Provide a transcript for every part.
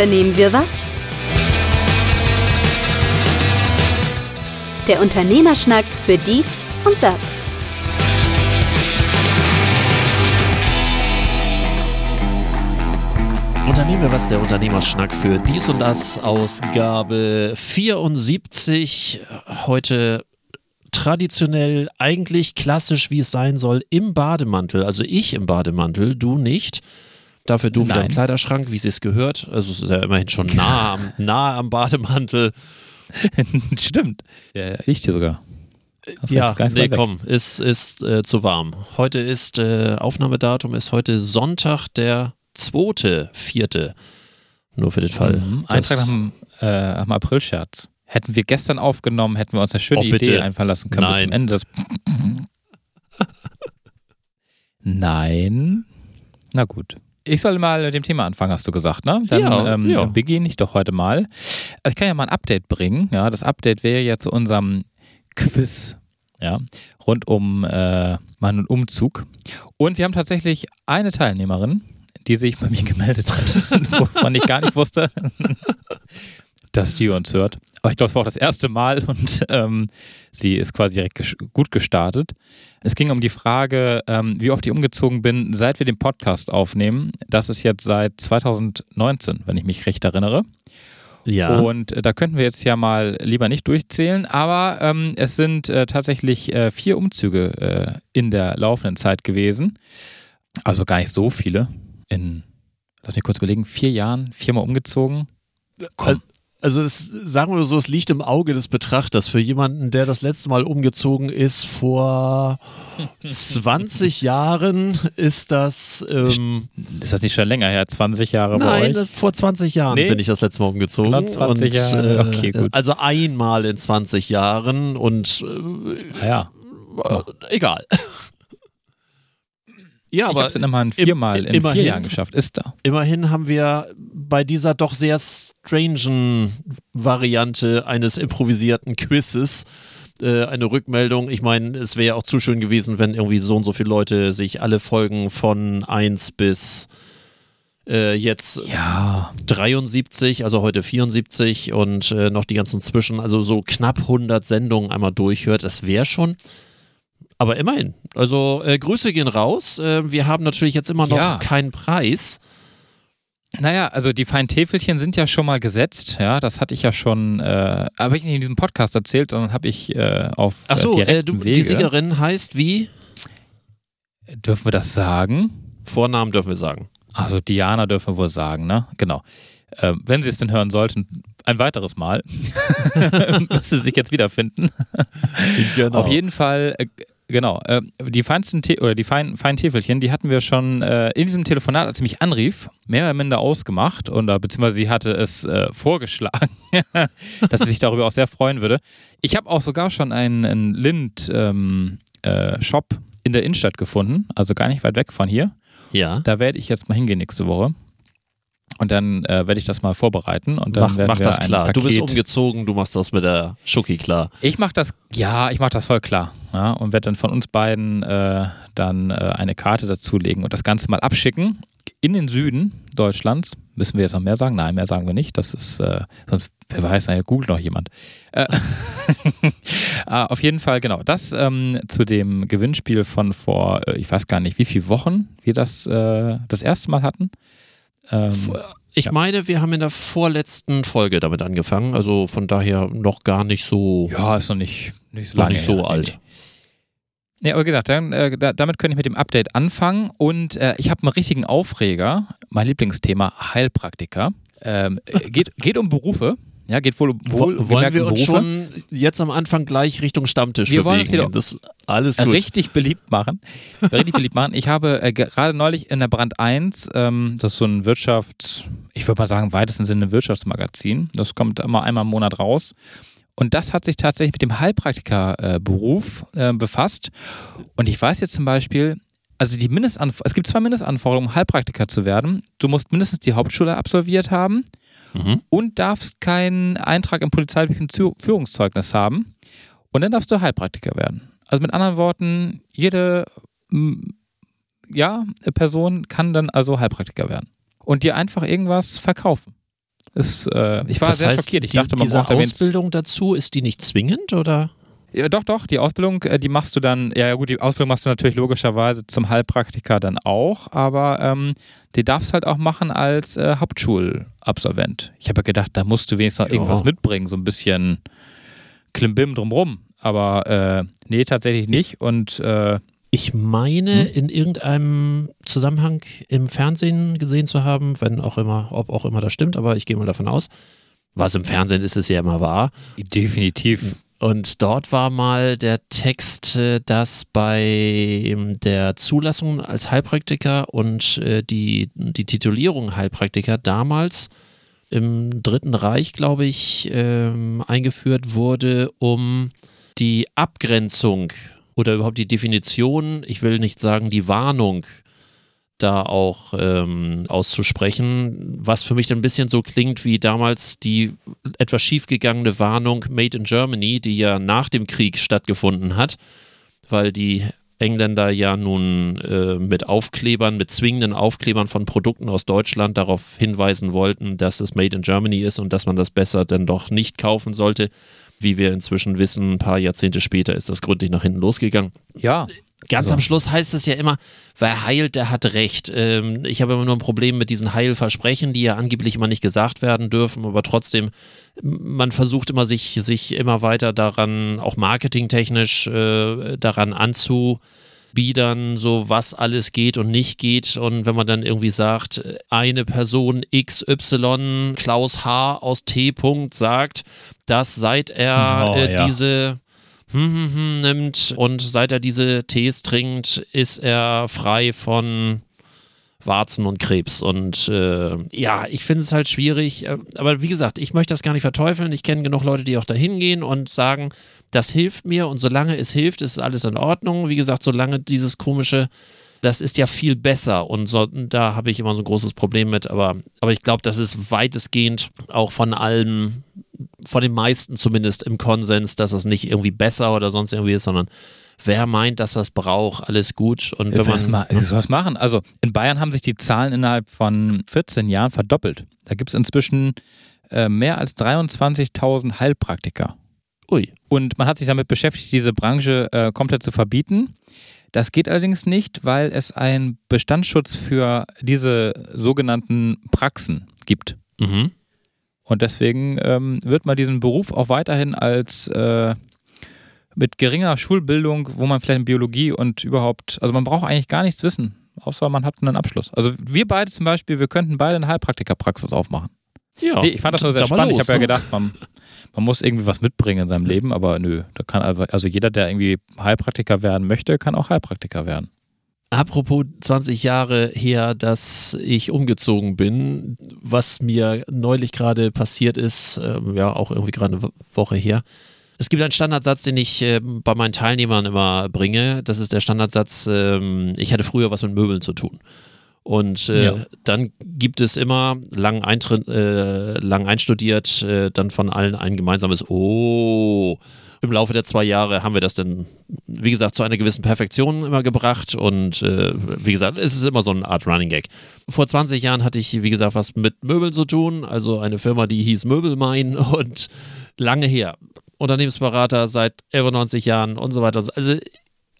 unternehmen wir was? Der Unternehmerschnack für dies und das. Unternehmen wir was, der Unternehmerschnack für dies und das, Ausgabe 74. Heute traditionell, eigentlich klassisch, wie es sein soll, im Bademantel. Also ich im Bademantel, du nicht. Dafür du Nein. wieder im Kleiderschrank, wie es es gehört. Also es ist ja immerhin schon nah am, nah am Bademantel. Stimmt. Ja, ich dir sogar. Das ja, nee, komm, ist, ist äh, zu warm. Heute ist, äh, Aufnahmedatum ist heute Sonntag, der zweite, vierte. Nur für den Fall. Mhm. Eintrag am, äh, am April-Scherz. Hätten wir gestern aufgenommen, hätten wir uns eine schöne oh, Idee einfallen lassen können Nein. bis zum Ende des. Nein. Na gut. Ich soll mal mit dem Thema anfangen, hast du gesagt, ne? Dann ja, ähm, ja. beginne ich doch heute mal. Also ich kann ja mal ein Update bringen. Ja, das Update wäre ja zu unserem Quiz, ja, rund um äh, meinen Umzug. Und wir haben tatsächlich eine Teilnehmerin, die sich bei mir gemeldet hat, wo man nicht gar nicht wusste, dass die uns hört. Aber ich glaube, es war auch das erste Mal und ähm, sie ist quasi direkt ges gut gestartet. Es ging um die Frage, ähm, wie oft ich umgezogen bin, seit wir den Podcast aufnehmen. Das ist jetzt seit 2019, wenn ich mich recht erinnere. Ja. Und äh, da könnten wir jetzt ja mal lieber nicht durchzählen, aber ähm, es sind äh, tatsächlich äh, vier Umzüge äh, in der laufenden Zeit gewesen. Also gar nicht so viele. In, lass mich kurz überlegen, vier Jahren, viermal umgezogen. Komm also es, sagen wir so, es liegt im Auge des Betrachters. Für jemanden, der das letzte Mal umgezogen ist vor 20 Jahren, ist das. Ähm, ist das nicht schon länger her? 20 Jahre Nein, bei euch? vor 20 Jahren nee? bin ich das letzte Mal umgezogen. Genau 20 und, Jahre. Okay, gut. Also einmal in 20 Jahren und. Äh, ja. Äh, egal. Ja, aber ich habe es immerhin viermal in immerhin, vier Jahren geschafft. Ist da. Immerhin haben wir bei dieser doch sehr strangen Variante eines improvisierten Quizzes äh, eine Rückmeldung. Ich meine, es wäre ja auch zu schön gewesen, wenn irgendwie so und so viele Leute sich alle Folgen von 1 bis äh, jetzt ja. 73, also heute 74 und äh, noch die ganzen Zwischen, also so knapp 100 Sendungen einmal durchhört. Das wäre schon aber immerhin. Also äh, Grüße gehen raus. Äh, wir haben natürlich jetzt immer noch ja. keinen Preis. Naja, also die feinen Täfelchen sind ja schon mal gesetzt, ja, das hatte ich ja schon, äh, aber ich nicht in diesem Podcast erzählt, sondern habe ich äh, auf Ach so, äh, du, Wege. die Siegerin heißt wie? Dürfen wir das sagen? Vornamen dürfen wir sagen. Also Diana dürfen wir wohl sagen, ne? Genau. Äh, wenn Sie es denn hören sollten, ein weiteres Mal. Müsste sie sich jetzt wiederfinden. genau. Auf jeden Fall äh, Genau. Äh, die feinsten Te oder die feinen, feinen Täfelchen, die hatten wir schon äh, in diesem Telefonat, als sie mich anrief, mehr oder minder ausgemacht und äh, beziehungsweise sie hatte es äh, vorgeschlagen, dass sie sich darüber auch sehr freuen würde. Ich habe auch sogar schon einen, einen Lind-Shop ähm, äh, in der Innenstadt gefunden, also gar nicht weit weg von hier. Ja. Da werde ich jetzt mal hingehen nächste Woche. Und dann äh, werde ich das mal vorbereiten und dann mach, werden mach wir das klar. Paket du bist umgezogen, du machst das mit der Schoki klar. Ich mache das, ja, ich mache das voll klar. Ja, und werde dann von uns beiden äh, dann äh, eine Karte dazulegen und das Ganze mal abschicken in den Süden Deutschlands. Müssen wir jetzt noch mehr sagen? Nein, mehr sagen wir nicht. Das ist, äh, sonst, wer weiß, na, googelt noch jemand. Äh, ah, auf jeden Fall, genau. Das ähm, zu dem Gewinnspiel von vor, äh, ich weiß gar nicht, wie viele Wochen wir das das erste Mal hatten. Ähm, ich ja. meine, wir haben in der vorletzten Folge damit angefangen, also von daher noch gar nicht so. Ja, ist noch nicht, nicht so lange. Nicht so her, alt. Ja, aber gesagt, dann, äh, damit könnte ich mit dem Update anfangen und äh, ich habe einen richtigen Aufreger. Mein Lieblingsthema Heilpraktiker. Ähm, geht, geht um Berufe. Ja, geht wohl, wohl Wollen wir uns Berufe. schon jetzt am Anfang gleich Richtung Stammtisch wir bewegen? Wollen das alles gut. Richtig beliebt machen. richtig beliebt machen. Ich habe äh, gerade neulich in der Brand 1, ähm, das ist so ein Wirtschafts-, ich würde mal sagen, weitesten Sinne ein Wirtschaftsmagazin. Das kommt immer einmal im Monat raus. Und das hat sich tatsächlich mit dem Heilpraktikerberuf äh, befasst. Und ich weiß jetzt zum Beispiel, also die Mindestanforderungen, es gibt zwei Mindestanforderungen, um Heilpraktiker zu werden. Du musst mindestens die Hauptschule absolviert haben mhm. und darfst keinen Eintrag im polizeilichen Führungszeugnis haben. Und dann darfst du Heilpraktiker werden. Also mit anderen Worten, jede ja, Person kann dann also Heilpraktiker werden und dir einfach irgendwas verkaufen. Ist, äh, ich war das sehr heißt, schockiert. Ich die, dachte, man diese braucht Ausbildung dazu, ist die nicht zwingend oder? Ja, doch, doch. Die Ausbildung, äh, die machst du dann, ja gut, die Ausbildung machst du natürlich logischerweise zum Heilpraktiker dann auch, aber ähm, die darfst du halt auch machen als äh, Hauptschulabsolvent. Ich habe ja gedacht, da musst du wenigstens noch irgendwas mitbringen, so ein bisschen Klimbim drumrum. Aber äh, nee, tatsächlich nicht. Ich, und äh, ich meine, hm? in irgendeinem Zusammenhang im Fernsehen gesehen zu haben, wenn auch immer, ob auch immer das stimmt, aber ich gehe mal davon aus. Was im Fernsehen ist, ist ja immer wahr. Definitiv und dort war mal der Text, äh, dass bei der Zulassung als Heilpraktiker und äh, die, die Titulierung Heilpraktiker damals im Dritten Reich, glaube ich, ähm, eingeführt wurde, um die Abgrenzung oder überhaupt die Definition, ich will nicht sagen die Warnung da auch ähm, auszusprechen, was für mich ein bisschen so klingt wie damals die etwas schiefgegangene Warnung Made in Germany, die ja nach dem Krieg stattgefunden hat, weil die Engländer ja nun äh, mit Aufklebern, mit zwingenden Aufklebern von Produkten aus Deutschland darauf hinweisen wollten, dass es Made in Germany ist und dass man das besser dann doch nicht kaufen sollte. Wie wir inzwischen wissen, ein paar Jahrzehnte später ist das gründlich nach hinten losgegangen. Ja. Ganz also. am Schluss heißt es ja immer, wer heilt, der hat recht. Ähm, ich habe immer nur ein Problem mit diesen Heilversprechen, die ja angeblich immer nicht gesagt werden dürfen, aber trotzdem, man versucht immer sich, sich immer weiter daran, auch marketingtechnisch äh, daran anzubiedern, so was alles geht und nicht geht. Und wenn man dann irgendwie sagt, eine Person XY, Klaus H. aus T. sagt, dass seit er oh, äh, ja. diese nimmt und seit er diese Tees trinkt, ist er frei von Warzen und Krebs. Und äh, ja, ich finde es halt schwierig. Äh, aber wie gesagt, ich möchte das gar nicht verteufeln. Ich kenne genug Leute, die auch da hingehen und sagen, das hilft mir und solange es hilft, ist alles in Ordnung. Wie gesagt, solange dieses komische das ist ja viel besser und so, da habe ich immer so ein großes Problem mit, aber, aber ich glaube, das ist weitestgehend auch von allen, von den meisten zumindest im Konsens, dass es nicht irgendwie besser oder sonst irgendwie ist, sondern wer meint, dass das braucht, alles gut. Und wenn man. Mal, was machen? Also in Bayern haben sich die Zahlen innerhalb von 14 Jahren verdoppelt. Da gibt es inzwischen äh, mehr als 23.000 Heilpraktiker. Ui. Und man hat sich damit beschäftigt, diese Branche äh, komplett zu verbieten. Das geht allerdings nicht, weil es einen Bestandsschutz für diese sogenannten Praxen gibt. Mhm. Und deswegen ähm, wird man diesen Beruf auch weiterhin als äh, mit geringer Schulbildung, wo man vielleicht in Biologie und überhaupt, also man braucht eigentlich gar nichts wissen, außer man hat einen Abschluss. Also wir beide zum Beispiel, wir könnten beide eine Heilpraktikerpraxis aufmachen. Ja. Nee, ich fand das nur sehr spannend. Los, ich habe ja gedacht, man, man muss irgendwie was mitbringen in seinem Leben, aber nö, da kann also jeder, der irgendwie Heilpraktiker werden möchte, kann auch Heilpraktiker werden. Apropos 20 Jahre her, dass ich umgezogen bin, was mir neulich gerade passiert ist, äh, ja auch irgendwie gerade eine Woche her. Es gibt einen Standardsatz, den ich äh, bei meinen Teilnehmern immer bringe. Das ist der Standardsatz, äh, ich hatte früher was mit Möbeln zu tun. Und äh, ja. dann gibt es immer, lang, eintritt, äh, lang einstudiert, äh, dann von allen ein gemeinsames Oh. Im Laufe der zwei Jahre haben wir das dann, wie gesagt, zu einer gewissen Perfektion immer gebracht. Und äh, wie gesagt, es ist immer so eine Art Running Gag. Vor 20 Jahren hatte ich, wie gesagt, was mit Möbeln zu tun. Also eine Firma, die hieß Möbelmein und lange her. Unternehmensberater seit 91 Jahren und so weiter. Also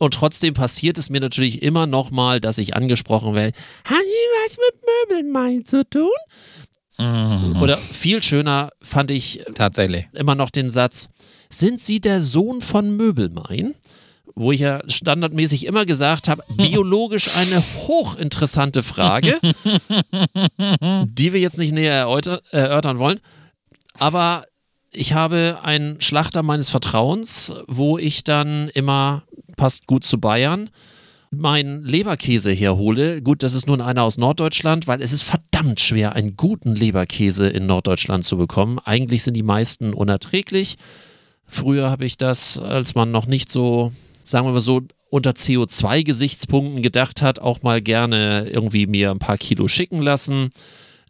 und trotzdem passiert es mir natürlich immer noch mal, dass ich angesprochen werde. Haben Sie was mit Möbelmein zu tun? Mhm. Oder viel schöner fand ich tatsächlich immer noch den Satz: Sind Sie der Sohn von Möbelmein? Wo ich ja standardmäßig immer gesagt habe, biologisch eine hochinteressante Frage, die wir jetzt nicht näher erörtern wollen. Aber ich habe einen Schlachter meines Vertrauens, wo ich dann immer passt gut zu Bayern meinen Leberkäse herhole. Gut, das ist nun einer aus Norddeutschland, weil es ist verdammt schwer, einen guten Leberkäse in Norddeutschland zu bekommen. Eigentlich sind die meisten unerträglich. Früher habe ich das, als man noch nicht so, sagen wir mal so, unter CO2-Gesichtspunkten gedacht hat, auch mal gerne irgendwie mir ein paar Kilo schicken lassen.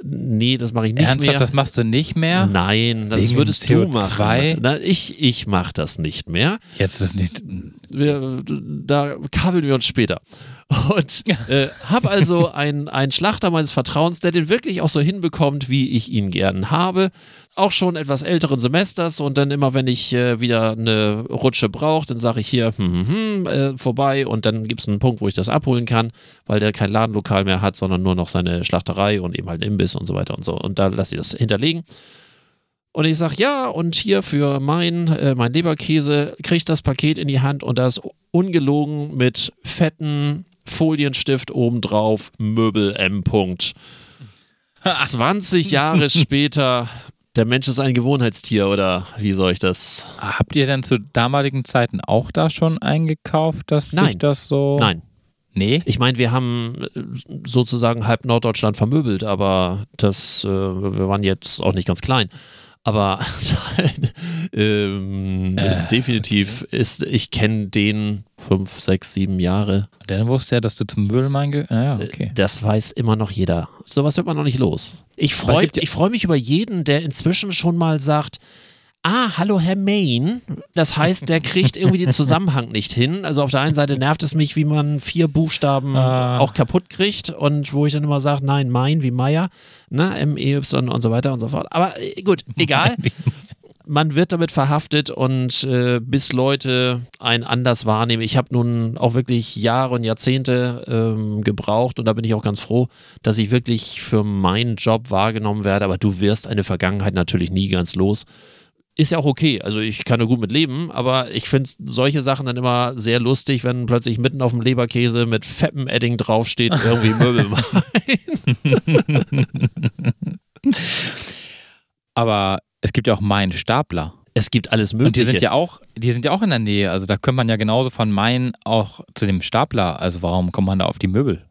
Nee, das mache ich nicht Ernsthaft, mehr. das machst du nicht mehr? Nein, das Wegen würdest CO2? du machen. Na, ich ich mache das nicht mehr. Jetzt ist nicht. Wir, da kabeln wir uns später. Und äh, habe also einen, einen Schlachter meines Vertrauens, der den wirklich auch so hinbekommt, wie ich ihn gern habe. Auch schon etwas älteren Semesters und dann immer, wenn ich äh, wieder eine Rutsche brauche, dann sage ich hier hm, hm, hm, äh, vorbei und dann gibt es einen Punkt, wo ich das abholen kann, weil der kein Ladenlokal mehr hat, sondern nur noch seine Schlachterei und eben halt einen Imbiss und so weiter und so. Und da lasse ich das hinterlegen. Und ich sage, ja, und hier für mein, äh, mein Leberkäse kriege ich das Paket in die Hand und da ist ungelogen mit fetten Folienstift obendrauf, Möbel M. 20 Jahre später, der Mensch ist ein Gewohnheitstier oder wie soll ich das? Habt ihr denn zu damaligen Zeiten auch da schon eingekauft, dass Nein. sich das so. Nein. Nee? Ich meine, wir haben äh, sozusagen halb Norddeutschland vermöbelt, aber das, äh, wir waren jetzt auch nicht ganz klein. Aber ähm, äh. definitiv ist, ich kenne den fünf, sechs, sieben Jahre. Dann wusste er, dass du zum Müllmann gehörst. Naja, Äh, okay. Das weiß immer noch jeder. Sowas wird man noch nicht los. Ich freue ja- ich freu mich über jeden, der inzwischen schon mal sagt, ah, hallo Herr Main. Das heißt, der kriegt irgendwie den Zusammenhang nicht hin. Also auf der einen Seite nervt es mich, wie man vier Buchstaben Ah. auch kaputt kriegt und wo ich dann immer sage, nein, Main wie Meier, ne, M-E-Y und so weiter und so fort. Aber äh, gut, egal. man wird damit verhaftet und äh, bis Leute einen anders wahrnehmen. Ich habe nun auch wirklich Jahre und Jahrzehnte ähm, gebraucht und da bin ich auch ganz froh, dass ich wirklich für meinen Job wahrgenommen werde. Aber du wirst eine Vergangenheit natürlich nie ganz los. Ist ja auch okay, also ich kann da gut mit leben, aber ich finde solche Sachen dann immer sehr lustig, wenn plötzlich mitten auf dem Leberkäse mit fettem Edding draufsteht, irgendwie Möbel. Aber es gibt ja auch Main Stapler. es gibt alles Und Mögliche. die sind ja auch, die sind ja auch in der Nähe. Also da könnte man ja genauso von Main auch zu dem Stapler. Also warum kommt man da auf die Möbel?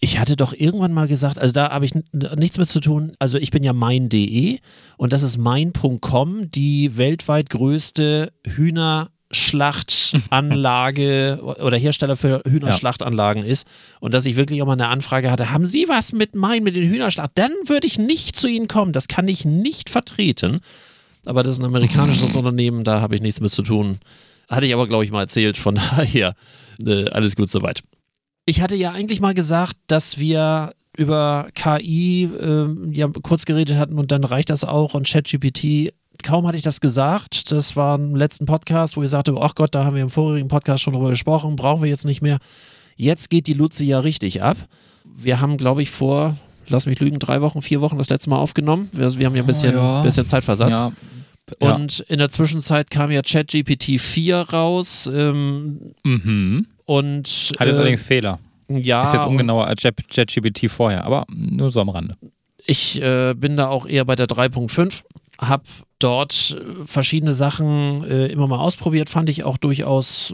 Ich hatte doch irgendwann mal gesagt, also da habe ich nichts mit zu tun. Also ich bin ja mein.de und das ist mein.com, die weltweit größte Hühnerschlachtanlage oder Hersteller für Hühnerschlachtanlagen ist. Und dass ich wirklich auch mal eine Anfrage hatte, haben Sie was mit mein, mit den Hühnerschlacht? Dann würde ich nicht zu Ihnen kommen. Das kann ich nicht vertreten. Aber das ist ein amerikanisches Unternehmen, da habe ich nichts mit zu tun. Hatte ich aber, glaube ich, mal erzählt. Von daher, äh, alles gut soweit. Ich hatte ja eigentlich mal gesagt, dass wir über KI ähm, ja kurz geredet hatten und dann reicht das auch und ChatGPT. Kaum hatte ich das gesagt, das war im letzten Podcast, wo ich sagte, ach Gott, da haben wir im vorigen Podcast schon drüber gesprochen, brauchen wir jetzt nicht mehr. Jetzt geht die Luzi ja richtig ab. Wir haben, glaube ich, vor, lass mich lügen, drei Wochen, vier Wochen das letzte Mal aufgenommen. Wir, wir haben ja ein bisschen, ja. bisschen Zeitversatz. Ja. ja. Und in der Zwischenzeit kam ja ChatGPT 4 raus. Ähm, Mhm. Und Hat jetzt äh, allerdings Fehler. ja, Ist jetzt ungenauer als Chat- ChatGPT vorher, aber nur so am Rande. Ich äh, bin da auch eher bei der 3.5, habe dort äh, verschiedene Sachen äh, immer mal ausprobiert, fand ich auch durchaus,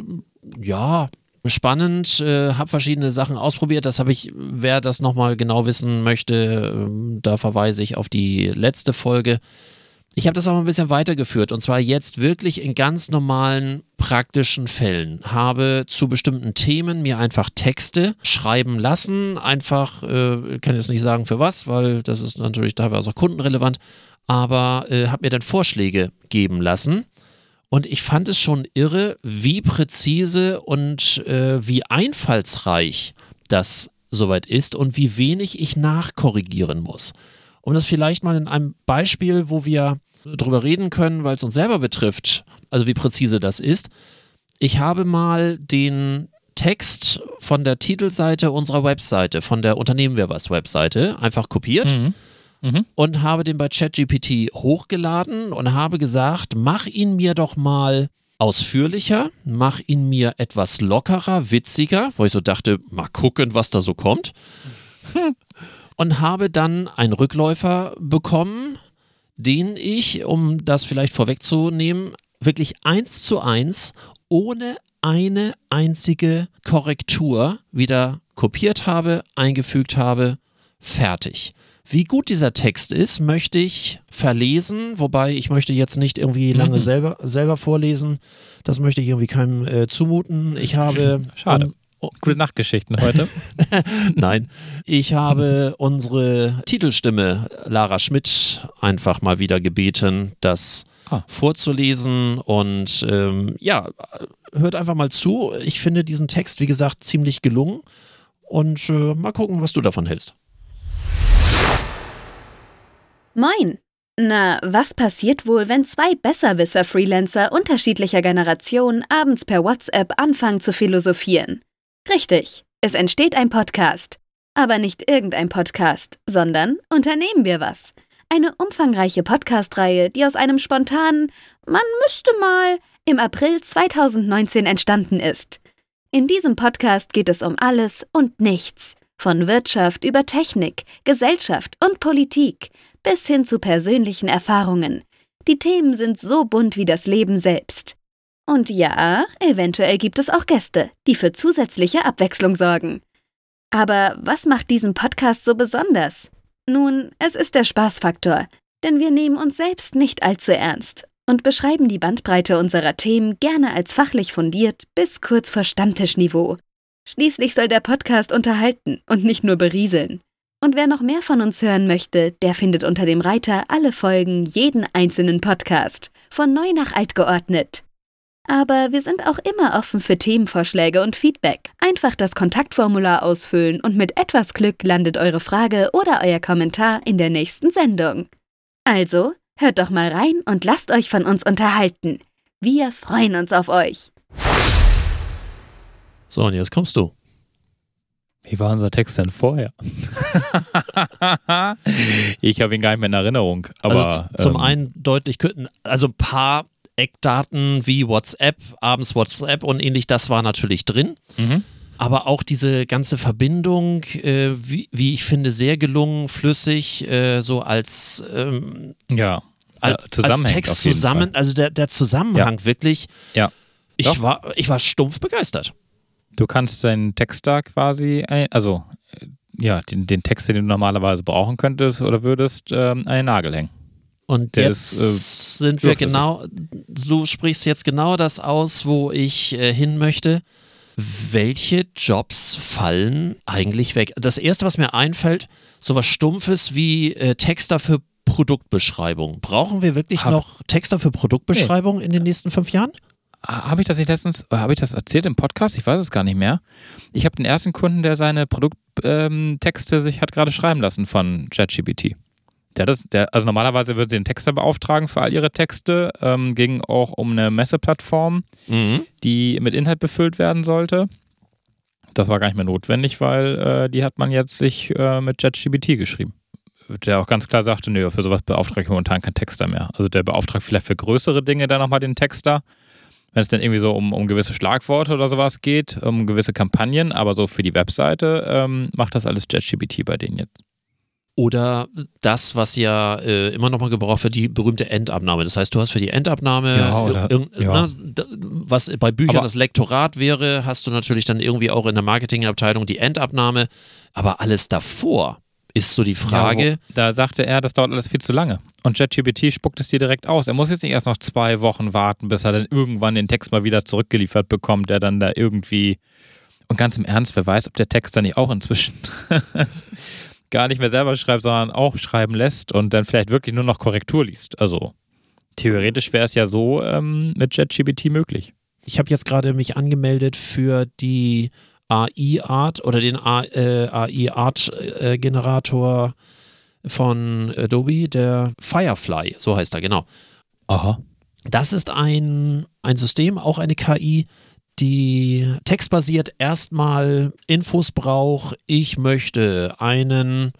ja, spannend, äh, habe verschiedene Sachen ausprobiert. Das habe ich, wer das nochmal genau wissen möchte, ähm, da verweise ich auf die letzte Folge. Ich habe das auch ein bisschen weitergeführt und zwar jetzt wirklich in ganz normalen praktischen Fällen. Habe zu bestimmten Themen mir einfach Texte schreiben lassen. Einfach, äh, kann jetzt nicht sagen für was, weil das ist natürlich teilweise auch kundenrelevant, aber äh, habe mir dann Vorschläge geben lassen. Und ich fand es schon irre, wie präzise und äh, wie einfallsreich das soweit ist und wie wenig ich nachkorrigieren muss. Um das vielleicht mal in einem Beispiel, wo wir drüber reden können, weil es uns selber betrifft, also wie präzise das ist. Ich habe mal den Text von der Titelseite unserer Webseite, von der Unternehmen wir was Webseite, einfach kopiert Mhm. Mhm. und habe den bei ChatGPT hochgeladen und habe gesagt, mach ihn mir doch mal ausführlicher, mach ihn mir etwas lockerer, witziger, wo ich so dachte, mal gucken, was da so kommt. Und habe dann einen Rückläufer bekommen, den ich, um das vielleicht vorwegzunehmen, wirklich eins zu eins, ohne eine einzige Korrektur wieder kopiert habe, eingefügt habe, fertig. Wie gut dieser Text ist, möchte ich verlesen, wobei ich möchte jetzt nicht irgendwie lange Mhm. selber, selber vorlesen. Das möchte ich irgendwie keinem äh, zumuten. Ich habe Schade. Um- Gute Nachtgeschichten heute. Nein, ich habe unsere Titelstimme Lara Schmidt einfach mal wieder gebeten, das Ah. vorzulesen und ähm, ja, hört einfach mal zu. Ich finde diesen Text, wie gesagt, ziemlich gelungen. Und äh, mal gucken, was du davon hältst. Moin. Na, was passiert wohl, wenn zwei Besserwisser-Freelancer unterschiedlicher Generationen abends per WhatsApp anfangen zu philosophieren? Richtig, es entsteht ein Podcast. Aber nicht irgendein Podcast, sondern Unternehmen wir was. Eine umfangreiche Podcast-Reihe, die aus einem spontanen Man müsste mal im April 2019 entstanden ist. In diesem Podcast geht es um alles und nichts. Von Wirtschaft über Technik, Gesellschaft und Politik bis hin zu persönlichen Erfahrungen. Die Themen sind so bunt wie das Leben selbst. Und ja, eventuell gibt es auch Gäste, die für zusätzliche Abwechslung sorgen. Aber was macht diesen Podcast so besonders? Nun, es ist der Spaßfaktor, denn wir nehmen uns selbst nicht allzu ernst und beschreiben die Bandbreite unserer Themen gerne als fachlich fundiert bis kurz vor Stammtischniveau. Schließlich soll der Podcast unterhalten und nicht nur berieseln. Und wer noch mehr von uns hören möchte, der findet unter dem Reiter alle Folgen jeden einzelnen Podcast, von neu nach alt geordnet. Aber wir sind auch immer offen für Themenvorschläge und Feedback. Einfach das Kontaktformular ausfüllen und mit etwas Glück landet eure Frage oder euer Kommentar in der nächsten Sendung. Also, hört doch mal rein und lasst euch von uns unterhalten. Wir freuen uns auf euch. So, und jetzt kommst du. Wie war unser Text denn vorher? ich habe ihn gar nicht mehr in Erinnerung. Aber, also zum ähm, einen deutlich, also ein paar Eckdaten wie WhatsApp, abends WhatsApp und ähnlich, das war natürlich drin. Mhm. Aber auch diese ganze Verbindung, äh, wie, wie, ich finde, sehr gelungen, flüssig, äh, so als, ähm, ja. als, als Text zusammen, Fall. also der, der Zusammenhang ja. wirklich. Ja. Ich war, ich war stumpf begeistert. Du kannst deinen Text da quasi, also ja, den, den Text, den du normalerweise brauchen könntest oder würdest, ähm, an den Nagel hängen. Und Der jetzt ist, äh, sind wir genau, du sprichst jetzt genau das aus, wo ich äh, hin möchte. Welche Jobs fallen eigentlich weg? Das erste, was mir einfällt, sowas Stumpfes wie äh, Texter für Produktbeschreibung. Brauchen wir wirklich Hab noch Texter für Produktbeschreibung nee. in den nächsten fünf Jahren? habe ich das nicht letztens, habe ich das erzählt im Podcast? Ich weiß es gar nicht mehr. Ich habe den ersten Kunden, der seine Produkttexte ähm, sich hat gerade schreiben lassen von ChatGPT. Der das, der, also normalerweise würden sie einen Texter beauftragen für all ihre Texte. Ähm, ging auch um eine Messeplattform, mhm. die mit Inhalt befüllt werden sollte. Das war gar nicht mehr notwendig, weil äh, die hat man jetzt sich äh, mit ChatGPT geschrieben. Der auch ganz klar sagte, nö, für sowas beauftrage ich momentan keinen Texter mehr. Also der beauftragt vielleicht für größere Dinge dann nochmal den Texter wenn es dann irgendwie so um, um gewisse Schlagworte oder sowas geht, um gewisse Kampagnen, aber so für die Webseite ähm, macht das alles JetGPT bei denen jetzt. Oder das, was ja äh, immer noch mal gebraucht wird, die berühmte Endabnahme. Das heißt, du hast für die Endabnahme, ja, oder, ja. ne, was bei Büchern aber das Lektorat wäre, hast du natürlich dann irgendwie auch in der Marketingabteilung die Endabnahme. Aber alles davor, ist so die Frage. Ja, da sagte er, das dauert alles viel zu lange. Und ChatGPT spuckt es dir direkt aus. Er muss jetzt nicht erst noch zwei Wochen warten, bis er dann irgendwann den Text mal wieder zurückgeliefert bekommt, der dann da irgendwie. Und ganz im Ernst, wer weiß, ob der Text dann nicht auch inzwischen gar nicht mehr selber schreibt, sondern auch schreiben lässt und dann vielleicht wirklich nur noch Korrektur liest. Also theoretisch wäre es ja so ähm, mit ChatGPT möglich. Ich habe jetzt gerade mich angemeldet für die AI-Art oder den AI-Art-Generator äh, von Adobe, der Firefly, so heißt er, genau. Aha. Das ist ein, ein System, auch eine KI, die textbasiert erstmal Infos braucht. Ich möchte einen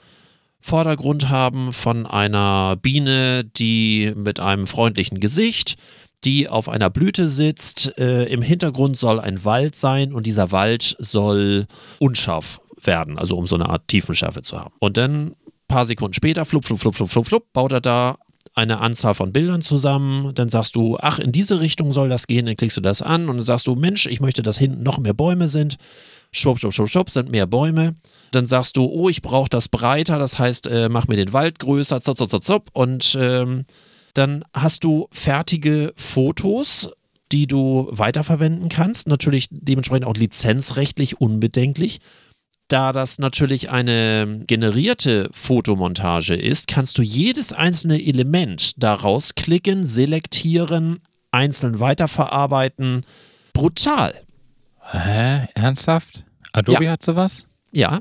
Vordergrund haben von einer Biene, die mit einem freundlichen Gesicht die auf einer Blüte sitzt. Äh, Im Hintergrund soll ein Wald sein und dieser Wald soll unscharf werden, also um so eine Art Tiefenschärfe zu haben. Und dann ein paar Sekunden später, flup, flup, flup, flup, flup, flup, baut er da eine Anzahl von Bildern zusammen, dann sagst du, ach, in diese Richtung soll das gehen, dann klickst du das an und dann sagst du, Mensch, ich möchte, dass hinten noch mehr Bäume sind. Schwupp, schwupp, schwupp, schwupp, sind mehr Bäume. Dann sagst du, oh, ich brauche das breiter, das heißt, äh, mach mir den Wald größer, zup, zup, zup, zup, und ähm, dann hast du fertige Fotos, die du weiterverwenden kannst. Natürlich dementsprechend auch lizenzrechtlich unbedenklich. Da das natürlich eine generierte Fotomontage ist, kannst du jedes einzelne Element daraus klicken, selektieren, einzeln weiterverarbeiten, brutal. Hä? Ernsthaft? Adobe ja. hat sowas? Ja.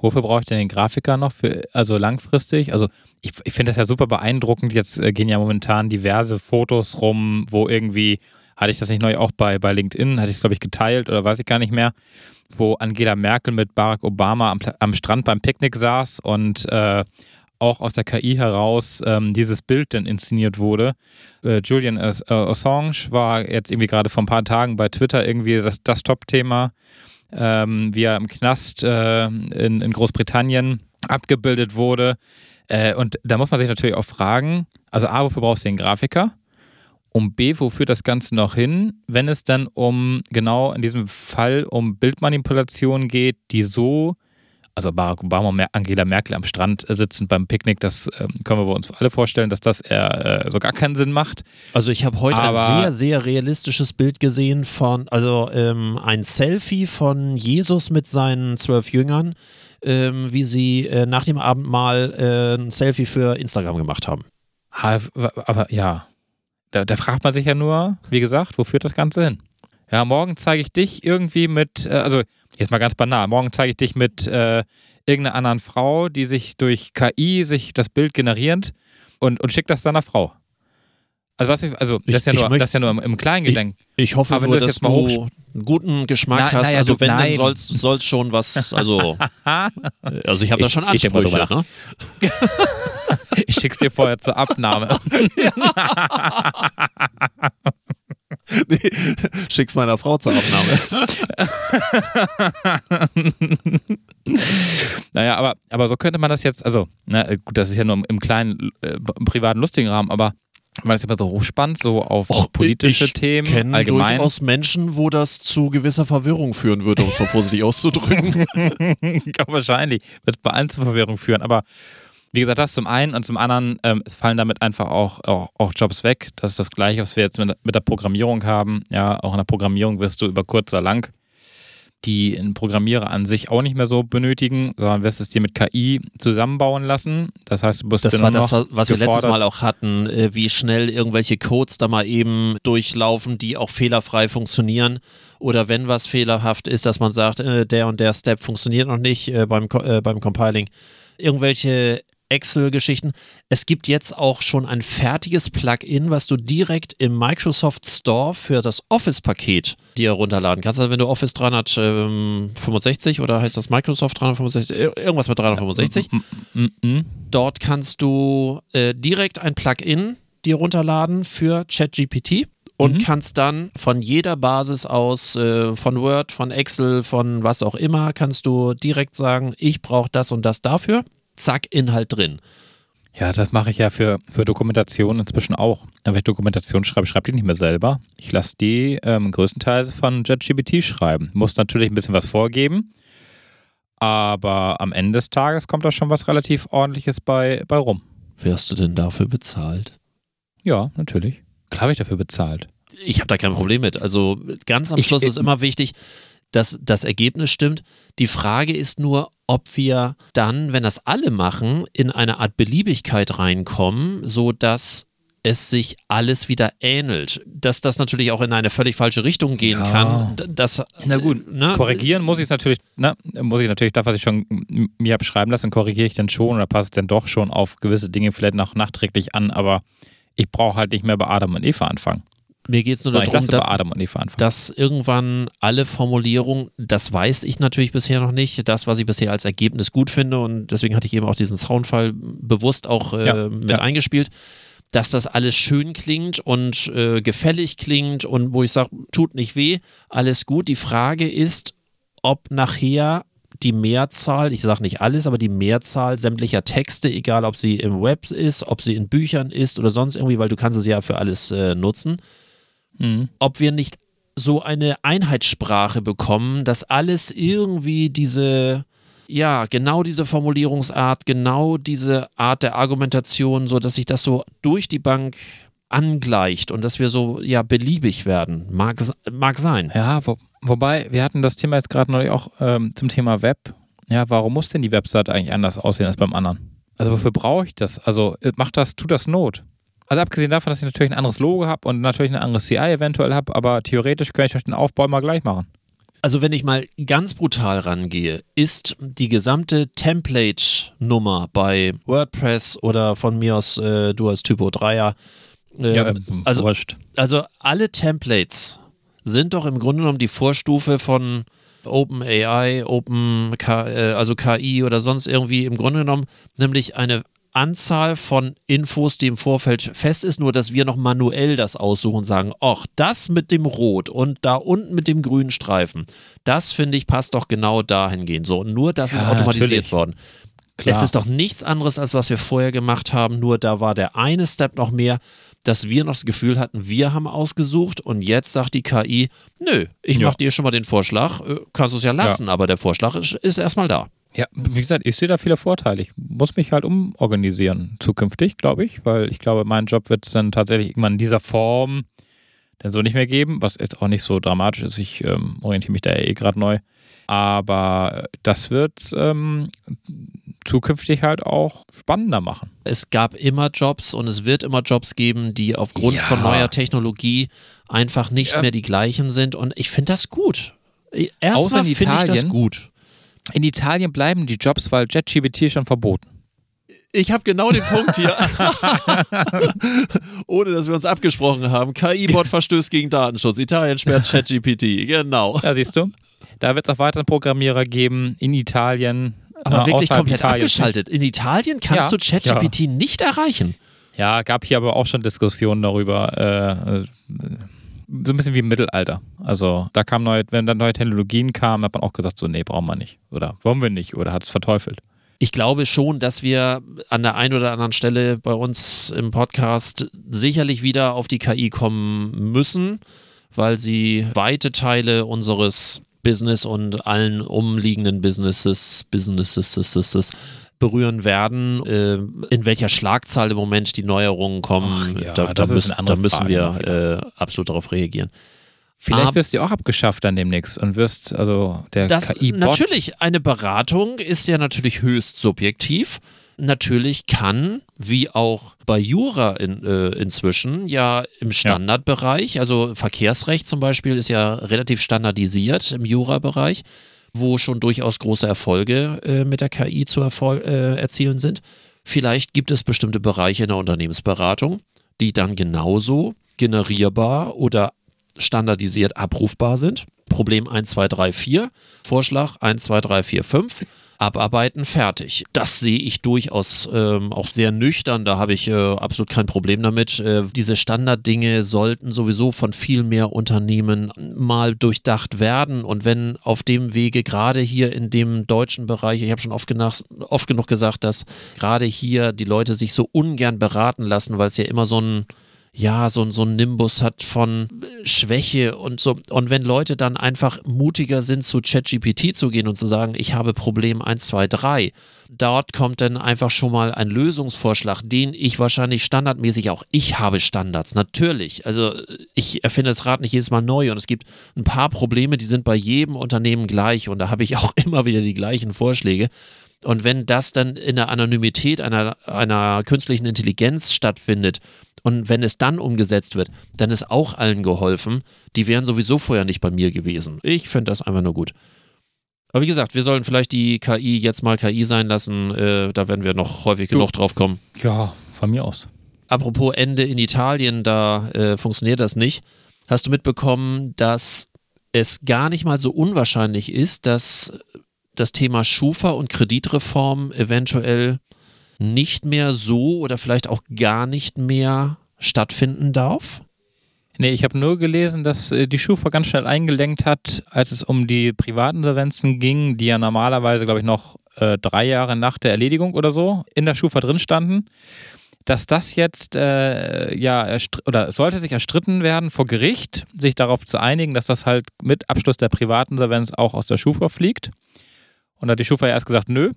Wofür brauche ich denn den Grafiker noch? Für, also langfristig? Also ich, ich finde das ja super beeindruckend. Jetzt äh, gehen ja momentan diverse Fotos rum, wo irgendwie, hatte ich das nicht neu auch bei, bei LinkedIn, hatte ich es, glaube ich, geteilt oder weiß ich gar nicht mehr, wo Angela Merkel mit Barack Obama am, am Strand beim Picknick saß und äh, auch aus der KI heraus ähm, dieses Bild dann inszeniert wurde. Äh, Julian Assange war jetzt irgendwie gerade vor ein paar Tagen bei Twitter irgendwie das, das Top-Thema, ähm, wie er im Knast äh, in, in, Großbritannien abgebildet wurde. Äh, und da muss man sich natürlich auch fragen, also A, wofür brauchst du den Grafiker? Und B, wofür das Ganze noch hin, wenn es dann um, genau in diesem Fall, um Bildmanipulationen geht, die so also Barack Obama und Angela Merkel am Strand sitzen beim Picknick, das äh, können wir uns alle vorstellen, dass das eher äh, so gar keinen Sinn macht. Also ich habe heute Aber ein sehr, sehr realistisches Bild gesehen von, also ähm, ein Selfie von Jesus mit seinen zwölf Jüngern, ähm, wie sie äh, nach dem Abendmahl äh, ein Selfie für Instagram gemacht haben. Aber ja, da, da fragt man sich ja nur, wie gesagt, wo führt das Ganze hin? Ja, morgen zeige ich dich irgendwie mit, äh, also Jetzt mal ganz banal. Morgen zeige ich dich mit äh, irgendeiner anderen Frau, die sich durch KI sich das Bild generiert und, und schickt das deiner Frau. Also, was ich, also das, ist ja nur, möchte, das ist ja nur im, im Kleingedenk. Ich, ich hoffe Aber nur, dass du einen guten Geschmack na, hast. Ja, also du, wenn, nein. dann sollst soll's schon was, also, also ich habe da schon Ansprüche. Ich, ne? ich schick's dir vorher zur Abnahme. nee, schick's meiner Frau zur Aufnahme. naja, aber, aber so könnte man das jetzt, also, na, gut, das ist ja nur im kleinen, äh, im privaten, lustigen Rahmen, aber man ist immer so hochspannend, so auf Och, politische ich Themen kenn allgemein. durchaus Menschen, wo das zu gewisser Verwirrung führen würde, um es so vorsichtig auszudrücken. ja, wahrscheinlich wird es bei allen zu Verwirrung führen, aber wie gesagt, das zum einen und zum anderen, ähm, fallen damit einfach auch, auch, auch, Jobs weg. Das ist das Gleiche, was wir jetzt mit, mit, der Programmierung haben. Ja, auch in der Programmierung wirst du über kurz oder lang die Programmierer an sich auch nicht mehr so benötigen, sondern wirst es dir mit KI zusammenbauen lassen. Das heißt, du bist Das war das, was wir letztes Mal auch hatten, äh, wie schnell irgendwelche Codes da mal eben durchlaufen, die auch fehlerfrei funktionieren. Oder wenn was fehlerhaft ist, dass man sagt, äh, der und der Step funktioniert noch nicht äh, beim, beim Compiling irgendwelche Excel-Geschichten. Es gibt jetzt auch schon ein fertiges Plugin, was du direkt im Microsoft Store für das Office-Paket dir runterladen kannst. Also wenn du Office 365 oder heißt das Microsoft 365, irgendwas mit 365, mm, mm, mm, dort kannst du äh, direkt ein Plugin dir runterladen für ChatGPT und mhm. kannst dann von jeder Basis aus, äh, von Word, von Excel, von was auch immer, kannst du direkt sagen, ich brauche das und das dafür zack, Inhalt drin. Ja, das mache ich ja für, für Dokumentation inzwischen auch. Wenn ich Dokumentation schreibe, schreibe ich nicht mehr selber. Ich lasse die ähm, größtenteils von JetGBT schreiben. Muss natürlich ein bisschen was vorgeben, aber am Ende des Tages kommt da schon was relativ ordentliches bei, bei rum. Wirst du denn dafür bezahlt? Ja, natürlich. Klar habe ich dafür bezahlt. Ich habe da kein Problem mit. Also ganz am Schluss ich, ist immer wichtig, dass das Ergebnis stimmt. Die Frage ist nur, ob wir dann, wenn das alle machen, in eine Art Beliebigkeit reinkommen, sodass es sich alles wieder ähnelt. Dass das natürlich auch in eine völlig falsche Richtung gehen ja. kann. Das, Na gut, ne? korrigieren muss ich es natürlich, ne? muss ich natürlich das, was ich schon mir habe schreiben lassen, korrigiere ich dann schon oder passe es dann doch schon auf gewisse Dinge vielleicht noch nachträglich an, aber ich brauche halt nicht mehr bei Adam und Eva anfangen. Mir geht es nur darum, dass, dass, irgendwann alle Formulierungen, das weiß ich natürlich bisher noch nicht, das, was ich bisher als Ergebnis gut finde und deswegen hatte ich eben auch diesen Soundfall bewusst auch äh, ja, mit ja. eingespielt, dass das alles schön klingt und äh, gefällig klingt und wo ich sage, tut nicht weh, alles gut. Die Frage ist, ob nachher die Mehrzahl, ich sage nicht alles, aber die Mehrzahl sämtlicher Texte, egal ob sie im Web ist, ob sie in Büchern ist oder sonst irgendwie, weil du kannst es ja für alles äh, nutzen, mhm. ob wir nicht so eine Einheitssprache bekommen, dass alles irgendwie diese, ja, genau diese Formulierungsart, genau diese Art der Argumentation, so dass sich das so durch die Bank angleicht und dass wir so, ja, beliebig werden. Mag, mag sein. Ja, wo, wobei, wir hatten das Thema jetzt gerade neulich auch ähm, zum Thema Web. Ja, warum muss denn die Website eigentlich anders aussehen als beim anderen? Also wofür brauche ich das? Also macht das, tut das Not? Also abgesehen davon, dass ich natürlich ein anderes Logo habe und natürlich ein anderes CI eventuell habe, aber theoretisch könnte ich euch den Aufbau mal gleich machen. Also wenn ich mal ganz brutal rangehe, ist die gesamte Template-Nummer bei WordPress oder von mir aus äh, du als Typo 3er, äh, ja, also, wurscht. also alle Templates sind doch im Grunde genommen die Vorstufe von OpenAI, Open, äh, also KI oder sonst irgendwie im Grunde genommen, nämlich eine Anzahl von Infos, die im Vorfeld fest ist, nur dass wir noch manuell das aussuchen und sagen, ach, das mit dem Rot und da unten mit dem grünen Streifen, das finde ich passt doch genau dahingehend. So, und nur das ja, ist automatisiert natürlich. worden. Klar. Es ist doch nichts anderes, als was wir vorher gemacht haben, nur da war der eine Step noch mehr, dass wir noch das Gefühl hatten, wir haben ausgesucht und jetzt sagt die KI, nö, ich ja. mache dir schon mal den Vorschlag, äh, kannst du es ja lassen, ja. aber der Vorschlag ist, ist erstmal da. Ja, wie gesagt, ich sehe da viele Vorteile. Ich muss mich halt umorganisieren zukünftig, glaube ich, weil ich glaube, mein Job wird es dann tatsächlich irgendwann in dieser Form dann so nicht mehr geben, was jetzt auch nicht so dramatisch ist. Ich ähm, orientiere mich da ja eh gerade neu. Aber das wird ähm, zukünftig halt auch spannender machen. Es gab immer Jobs und es wird immer Jobs geben, die aufgrund ja. von neuer Technologie einfach nicht ja. mehr die gleichen sind. Und ich finde das gut. Erstmal finde ich das gut. In Italien bleiben die Jobs, weil JetGBT schon verboten. Ich habe genau den Punkt hier. Ohne dass wir uns abgesprochen haben. KI-Bot verstößt gegen Datenschutz. Italien sperrt ChatGPT. Genau. Ja, siehst du. Da wird es auch weiteren Programmierer geben in Italien. Aber äh, wirklich komplett Italiens abgeschaltet. In Italien kannst ja, du ChatGPT ja. nicht erreichen. Ja, gab hier aber auch schon Diskussionen darüber. Äh, so ein bisschen wie im Mittelalter. Also da kam neue, wenn dann neue Technologien kamen, hat man auch gesagt, so, nee, brauchen wir nicht. Oder wollen wir nicht oder hat es verteufelt. Ich glaube schon, dass wir an der einen oder anderen Stelle bei uns im Podcast sicherlich wieder auf die KI kommen müssen, weil sie weite Teile unseres Business und allen umliegenden Businesses, Businesses, berühren werden. Äh, in welcher Schlagzahl im Moment die Neuerungen kommen, Ach, ja, da, da, müssen, da müssen wir äh, absolut darauf reagieren. Vielleicht wirst du auch abgeschafft dann demnächst und wirst also der KI-Bot. Natürlich, eine Beratung ist ja natürlich höchst subjektiv. Natürlich kann, wie auch bei Jura in, äh, inzwischen, ja im Standardbereich, also Verkehrsrecht zum Beispiel ist ja relativ standardisiert im Jura-Bereich, wo schon durchaus große Erfolge äh, mit der KI zu Erfol äh, erzielen sind. Vielleicht gibt es bestimmte Bereiche in der Unternehmensberatung, die dann genauso generierbar oder standardisiert abrufbar sind. Problem 1, 2, 3, 4, Vorschlag 1, 2, 3, 4, 5 abarbeiten, fertig. Das sehe ich durchaus ähm, auch sehr nüchtern, da habe ich äh, absolut kein Problem damit. Äh, diese Standarddinge sollten sowieso von viel mehr Unternehmen mal durchdacht werden und wenn auf dem Wege, gerade hier in dem deutschen Bereich, ich habe schon oft, oft genug gesagt, dass gerade hier die Leute sich so ungern beraten lassen, weil es ja immer so ein ja, so, so ein Nimbus hat von Schwäche und so. Und wenn Leute dann einfach mutiger sind, zu ChatGPT zu gehen und zu sagen, ich habe Problem 1, 2, 3, dort kommt dann einfach schon mal ein Lösungsvorschlag, den ich wahrscheinlich standardmäßig auch, ich habe Standards, natürlich. Also ich erfinde das Rad nicht jedes Mal neu und es gibt ein paar Probleme, die sind bei jedem Unternehmen gleich und da habe ich auch immer wieder die gleichen Vorschläge. Und wenn das dann in der Anonymität einer, einer künstlichen Intelligenz stattfindet, und wenn es dann umgesetzt wird, dann ist auch allen geholfen. Die wären sowieso vorher nicht bei mir gewesen. Ich finde das einfach nur gut. Aber wie gesagt, wir sollen vielleicht die KI jetzt mal KI sein lassen. Äh, da werden wir noch häufig du, genug drauf kommen. Ja, von mir aus. Apropos Ende in Italien, da äh, funktioniert das nicht. Hast du mitbekommen, dass es gar nicht mal so unwahrscheinlich ist, dass das Thema Schufa und Kreditreform eventuell nicht mehr so oder vielleicht auch gar nicht mehr stattfinden darf? Nee, ich habe nur gelesen, dass äh, die Schufa ganz schnell eingelenkt hat, als es um die Privatinsolvenzen ging, die ja normalerweise, glaube ich, noch äh, drei Jahre nach der Erledigung oder so in der Schufa drin standen. Dass das jetzt, äh, ja, oder sollte sich erstritten werden vor Gericht, sich darauf zu einigen, dass das halt mit Abschluss der Privatinsolvenz auch aus der Schufa fliegt. Und da hat die Schufa erst gesagt, nö,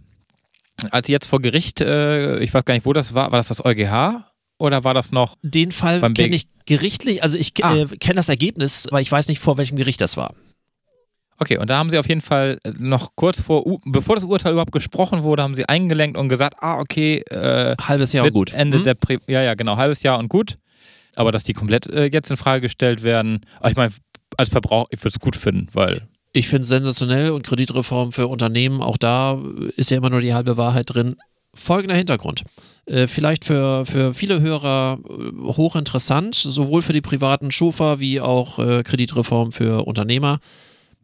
als jetzt vor Gericht, äh, ich weiß gar nicht, wo das war, war das das EuGH oder war das noch? Den Fall kenne ich gerichtlich, also ich ah. äh, kenne das Ergebnis, aber ich weiß nicht, vor welchem Gericht das war. Okay, und da haben sie auf jeden Fall noch kurz vor, bevor das Urteil überhaupt gesprochen wurde, haben sie eingelenkt und gesagt, ah, okay, äh, halbes Jahr und gut. Ende hm? der Pri ja, ja, genau, halbes Jahr und gut. Aber dass die komplett äh, jetzt in Frage gestellt werden, ich meine, als Verbraucher, ich würde es gut finden, weil ich finde es sensationell und Kreditreform für Unternehmen, auch da ist ja immer nur die halbe Wahrheit drin. Folgender Hintergrund. Äh, vielleicht für, für viele Hörer äh, hochinteressant, sowohl für die privaten Schufa wie auch äh, Kreditreform für Unternehmer.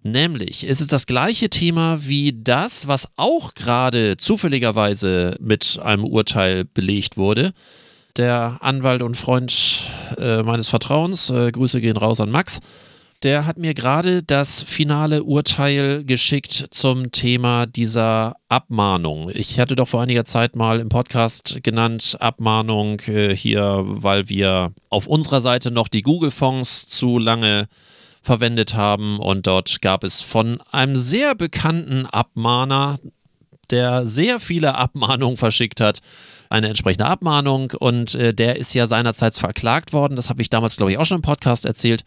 Nämlich ist es das gleiche Thema wie das, was auch gerade zufälligerweise mit einem Urteil belegt wurde. Der Anwalt und Freund meines Vertrauens, Grüße gehen raus an Max, der hat mir gerade das finale Urteil geschickt zum Thema dieser Abmahnung. Ich hatte doch vor einiger Zeit mal im Podcast genannt, Abmahnung äh, hier, weil wir auf unserer Seite noch die Google-Fonds zu lange verwendet haben und dort gab es von einem sehr bekannten Abmahner, der sehr viele Abmahnungen verschickt hat, eine entsprechende Abmahnung und äh, der ist ja seinerzeit verklagt worden. Das habe ich damals, glaube ich, auch schon im Podcast erzählt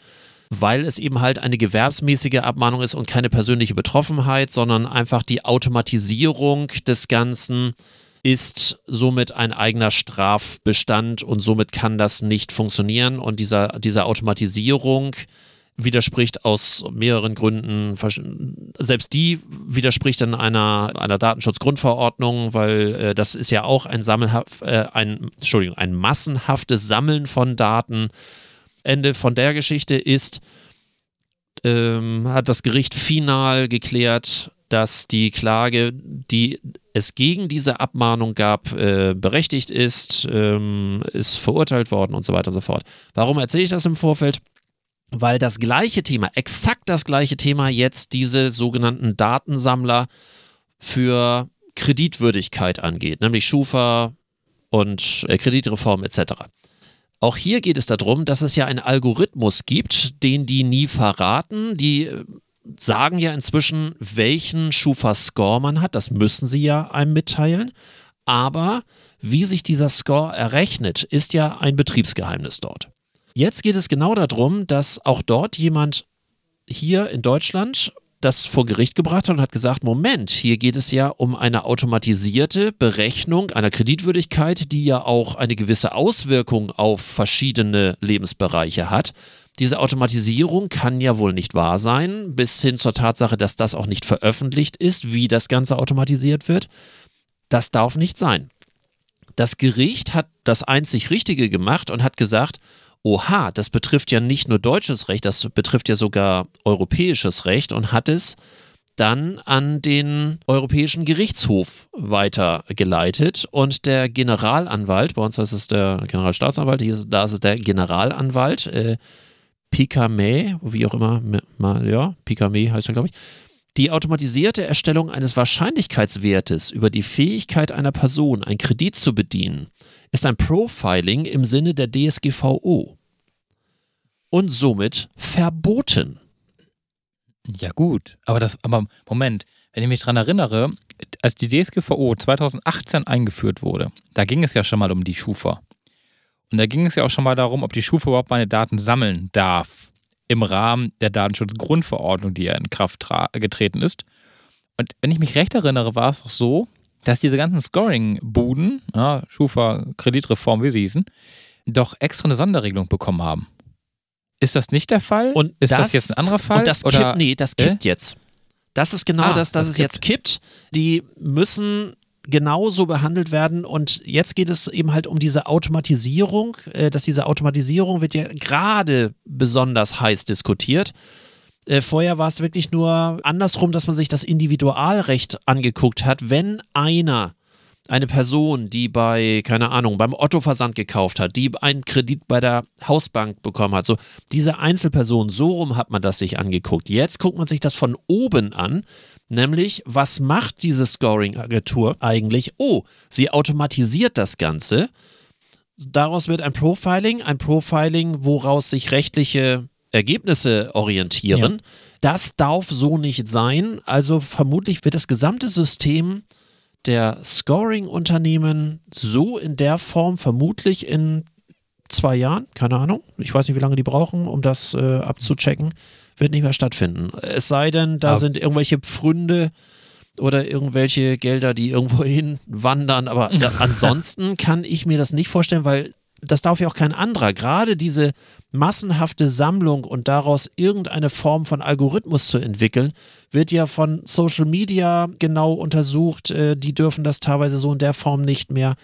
weil es eben halt eine gewerbsmäßige Abmahnung ist und keine persönliche Betroffenheit, sondern einfach die Automatisierung des Ganzen ist somit ein eigener Strafbestand und somit kann das nicht funktionieren. Und dieser, dieser Automatisierung widerspricht aus mehreren Gründen, selbst die widerspricht dann einer, einer Datenschutzgrundverordnung, weil äh, das ist ja auch ein, Sammelhaft, äh, ein, Entschuldigung, ein massenhaftes Sammeln von Daten Ende von der Geschichte ist, ähm, hat das Gericht final geklärt, dass die Klage, die es gegen diese Abmahnung gab, äh, berechtigt ist, ähm, ist verurteilt worden und so weiter und so fort. Warum erzähle ich das im Vorfeld? Weil das gleiche Thema, exakt das gleiche Thema jetzt diese sogenannten Datensammler für Kreditwürdigkeit angeht, nämlich Schufa und äh, Kreditreform etc. Auch hier geht es darum, dass es ja einen Algorithmus gibt, den die nie verraten. Die äh, sagen ja inzwischen, welchen Schufa-Score man hat. Das müssen sie ja einem mitteilen. Aber wie sich dieser Score errechnet, ist ja ein Betriebsgeheimnis dort. Jetzt geht es genau darum, dass auch dort jemand hier in Deutschland das vor Gericht gebracht hat und hat gesagt, Moment, hier geht es ja um eine automatisierte Berechnung einer Kreditwürdigkeit, die ja auch eine gewisse Auswirkung auf verschiedene Lebensbereiche hat. Diese Automatisierung kann ja wohl nicht wahr sein, bis hin zur Tatsache, dass das auch nicht veröffentlicht ist, wie das Ganze automatisiert wird. Das darf nicht sein. Das Gericht hat das einzig Richtige gemacht und hat gesagt, oha, das betrifft ja nicht nur deutsches Recht, das betrifft ja sogar europäisches Recht und hat es dann an den Europäischen Gerichtshof weitergeleitet. Und der Generalanwalt, bei uns heißt es der Generalstaatsanwalt, hier, da ist es der Generalanwalt, äh, Picame, wie auch immer, ja, Picame heißt er, glaube ich, die automatisierte Erstellung eines Wahrscheinlichkeitswertes über die Fähigkeit einer Person, einen Kredit zu bedienen, ist ein Profiling im Sinne der DSGVO und somit verboten. Ja gut, aber das, aber Moment, wenn ich mich daran erinnere, als die DSGVO 2018 eingeführt wurde, da ging es ja schon mal um die Schufa. Und da ging es ja auch schon mal darum, ob die Schufa überhaupt meine Daten sammeln darf im Rahmen der Datenschutzgrundverordnung, die ja in Kraft getreten ist. Und wenn ich mich recht erinnere, war es auch so, dass diese ganzen Scoring-Buden, ja, Schufa, Kreditreform, wie sie hießen, doch extra eine Sonderregelung bekommen haben. Ist das nicht der Fall? Und ist das, das jetzt ein anderer Fall? Und das oder? kippt, nee, das kippt äh? jetzt. Das ist genau ah, das, dass das es kippt. jetzt kippt. Die müssen genauso behandelt werden und jetzt geht es eben halt um diese Automatisierung, äh, dass diese Automatisierung wird ja gerade besonders heiß diskutiert. Äh, vorher war es wirklich nur andersrum, dass man sich das Individualrecht angeguckt hat. Wenn einer, eine Person, die bei, keine Ahnung, beim Otto-Versand gekauft hat, die einen Kredit bei der Hausbank bekommen hat, so diese Einzelperson, so rum hat man das sich angeguckt. Jetzt guckt man sich das von oben an. Nämlich, was macht diese Scoring-Agentur eigentlich? Oh, sie automatisiert das Ganze. Daraus wird ein Profiling, ein Profiling, woraus sich rechtliche Ergebnisse orientieren. Ja. Das darf so nicht sein. Also vermutlich wird das gesamte System der Scoring-Unternehmen so in der Form vermutlich in zwei Jahren, keine Ahnung. Ich weiß nicht, wie lange die brauchen, um das äh, abzuchecken. Wird nicht mehr stattfinden. Es sei denn, da aber sind irgendwelche Pfründe oder irgendwelche Gelder, die irgendwo hin wandern. Aber da, ansonsten kann ich mir das nicht vorstellen, weil das darf ja auch kein anderer. Gerade diese massenhafte Sammlung und daraus irgendeine Form von Algorithmus zu entwickeln, wird ja von Social Media genau untersucht. Äh, die dürfen das teilweise so in der Form nicht mehr.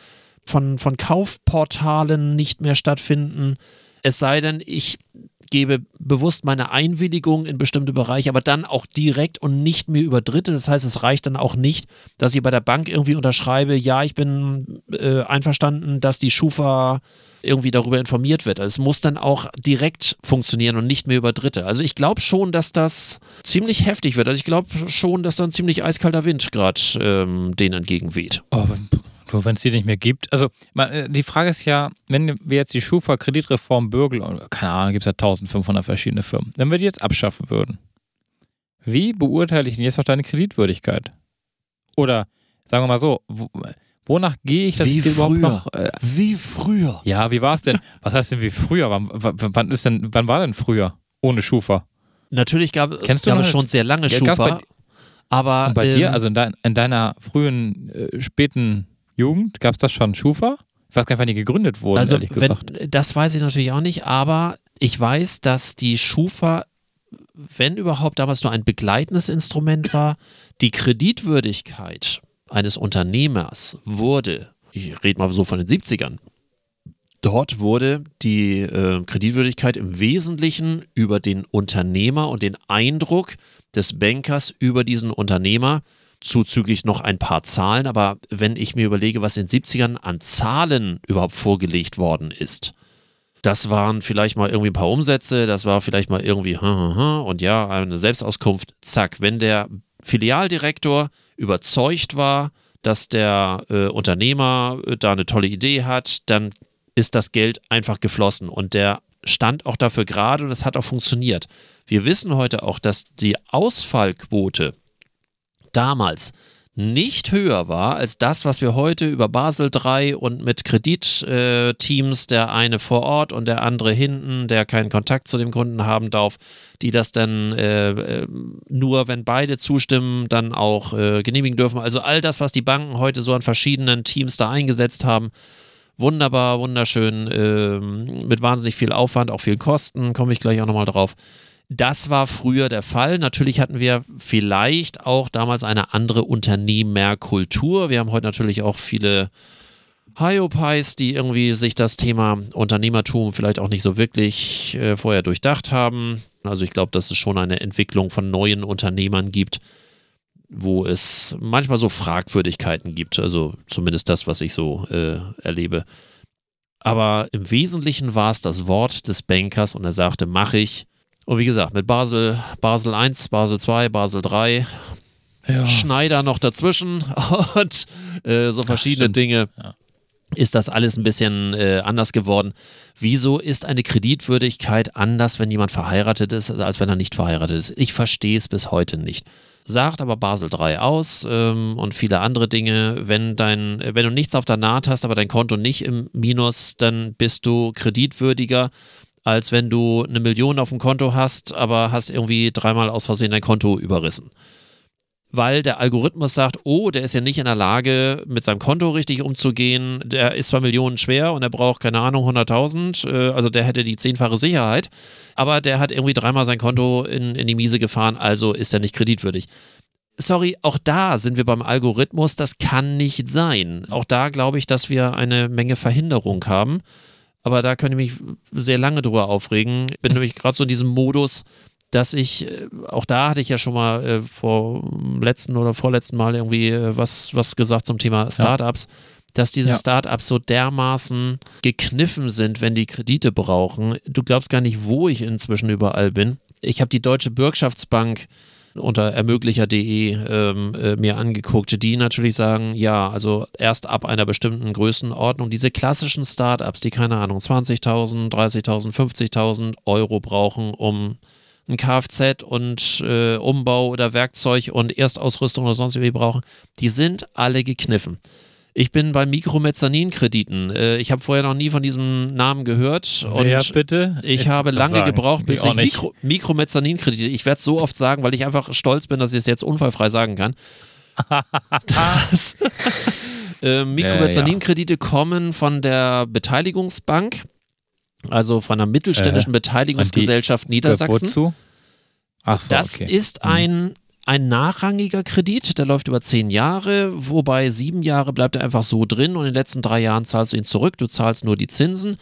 Von, von Kaufportalen nicht mehr stattfinden. Es sei denn, ich gebe bewusst meine Einwilligung in bestimmte Bereiche, aber dann auch direkt und nicht mehr über Dritte. Das heißt, es reicht dann auch nicht, dass ich bei der Bank irgendwie unterschreibe, ja, ich bin äh, einverstanden, dass die Schufa irgendwie darüber informiert wird. Also es muss dann auch direkt funktionieren und nicht mehr über Dritte. Also ich glaube schon, dass das ziemlich heftig wird. Also ich glaube schon, dass da ein ziemlich eiskalter Wind gerade ähm, denen entgegenweht. Oh, nur wenn es die nicht mehr gibt. Also äh, die Frage ist ja, wenn wir jetzt die Schufa Kreditreform Bürgel, keine Ahnung, gibt es ja 1500 verschiedene Firmen, wenn wir die jetzt abschaffen würden, wie beurteile ich denn jetzt noch deine Kreditwürdigkeit? Oder sagen wir mal so, wo, wonach gehe ich, dass wie ich überhaupt noch. Äh, wie früher? Ja, wie war es denn? Was heißt denn wie früher? Wann, wann, ist denn, wann war denn früher ohne Schufa? Natürlich gab, Kennst du gab es schon sehr lange Schufa. aber und bei ähm, dir, also in, dein, in deiner frühen, äh, späten Jugend? Gab es das schon Schufa? Ich weiß gar nicht, wann die gegründet wurden, also, ehrlich gesagt. Wenn, das weiß ich natürlich auch nicht, aber ich weiß, dass die Schufa, wenn überhaupt damals nur ein begleitendes Instrument war, die Kreditwürdigkeit eines Unternehmers wurde, ich rede mal so von den 70ern, Dort wurde die äh, Kreditwürdigkeit im Wesentlichen über den Unternehmer und den Eindruck des Bankers über diesen Unternehmer zuzüglich noch ein paar Zahlen, aber wenn ich mir überlege, was in den 70ern an Zahlen überhaupt vorgelegt worden ist, das waren vielleicht mal irgendwie ein paar Umsätze, das war vielleicht mal irgendwie und ja, eine Selbstauskunft, zack, wenn der Filialdirektor überzeugt war, dass der äh, Unternehmer äh, da eine tolle Idee hat, dann ist das Geld einfach geflossen und der stand auch dafür gerade und es hat auch funktioniert. Wir wissen heute auch, dass die Ausfallquote damals nicht höher war als das, was wir heute über Basel III und mit Kreditteams, äh, der eine vor Ort und der andere hinten, der keinen Kontakt zu dem Kunden haben darf, die das dann äh, äh, nur, wenn beide zustimmen, dann auch äh, genehmigen dürfen. Also all das, was die Banken heute so an verschiedenen Teams da eingesetzt haben, wunderbar, wunderschön, ähm, mit wahnsinnig viel Aufwand, auch viel Kosten, komme ich gleich auch nochmal drauf. Das war früher der Fall. Natürlich hatten wir vielleicht auch damals eine andere Unternehmerkultur. Wir haben heute natürlich auch viele Hyopies, die irgendwie sich das Thema Unternehmertum vielleicht auch nicht so wirklich äh, vorher durchdacht haben. Also ich glaube, dass es schon eine Entwicklung von neuen Unternehmern gibt, wo es manchmal so Fragwürdigkeiten gibt. Also zumindest das, was ich so äh, erlebe. Aber im Wesentlichen war es das Wort des Bankers und er sagte, mache ich. Und wie gesagt, mit Basel, Basel 1, Basel 2, Basel 3, ja. Schneider noch dazwischen und äh, so verschiedene Ach, Dinge. Ja. Ist das alles ein bisschen äh, anders geworden? Wieso ist eine Kreditwürdigkeit anders, wenn jemand verheiratet ist, als wenn er nicht verheiratet ist? Ich verstehe es bis heute nicht. Sagt aber Basel 3 aus ähm, und viele andere Dinge. Wenn, dein, wenn du nichts auf der Naht hast, aber dein Konto nicht im Minus, dann bist du kreditwürdiger als wenn du eine Million auf dem Konto hast, aber hast irgendwie dreimal aus Versehen dein Konto überrissen. Weil der Algorithmus sagt, oh, der ist ja nicht in der Lage, mit seinem Konto richtig umzugehen. Der ist zwar Millionen schwer und er braucht, keine Ahnung, 100.000. Äh, also der hätte die zehnfache Sicherheit. Aber der hat irgendwie dreimal sein Konto in, in die Miese gefahren, also ist er nicht kreditwürdig sorry, auch da sind wir beim Algorithmus, das kann nicht sein. Auch da glaube ich, dass wir eine Menge Verhinderung haben aber da könnte ich mich sehr lange drüber aufregen. Ich bin nämlich gerade so in diesem Modus, dass ich, äh, auch da hatte ich ja schon mal äh, vor letzten oder vorletzten Mal irgendwie äh, was, was gesagt zum Thema Startups, ja. dass diese ja. Startups so dermaßen gekniffen sind, wenn die Kredite brauchen. Du glaubst gar nicht, wo ich inzwischen überall bin. Ich habe die Deutsche Bürgschaftsbank unter ermöglicher.de ähm, äh, mir angeguckt, die natürlich sagen, ja, also erst ab einer bestimmten Größenordnung, diese klassischen Startups, die keine Ahnung, 20.000, 30.000, 50.000 Euro brauchen, um ein Kfz und äh, Umbau oder Werkzeug und Erstausrüstung oder sonst irgendwie brauchen, die sind alle gekniffen. Ich bin bei Mikromezzanin-Krediten. Äh, ich habe vorher noch nie von diesem Namen gehört. Wer bitte? Ich, ich habe lange sagen. gebraucht, bis ich, ich Mikro, Mikromezzanin-Kredite. Ich werde es so oft sagen, weil ich einfach stolz bin, dass ich es jetzt unfallfrei sagen kann. das, äh, Mikromezzanin-Kredite ja. kommen von der Beteiligungsbank, also von einer mittelständischen äh, Beteiligungsgesellschaft Niedersachsen. Wozu? Ach so, das okay. ist mhm. ein ein nachrangiger Kredit, der läuft über zehn Jahre, wobei sieben Jahre bleibt er einfach so drin und in den letzten drei Jahren zahlst du ihn zurück, du zahlst nur die Zinsen.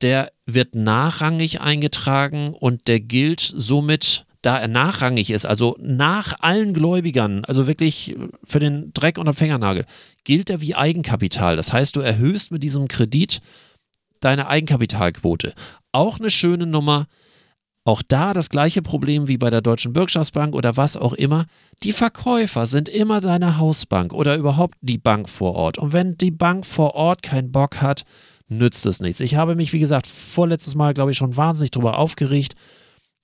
Der wird nachrangig eingetragen und der gilt somit, da er nachrangig ist, also nach allen Gläubigern, also wirklich für den Dreck und den Fingernagel, gilt er wie Eigenkapital. Das heißt, du erhöhst mit diesem Kredit deine Eigenkapitalquote. Auch eine schöne Nummer auch da das gleiche Problem wie bei der Deutschen Bürgschaftsbank oder was auch immer. Die Verkäufer sind immer deine Hausbank oder überhaupt die Bank vor Ort. Und wenn die Bank vor Ort keinen Bock hat, nützt es nichts. Ich habe mich, wie gesagt, vorletztes Mal, glaube ich, schon wahnsinnig darüber aufgeregt.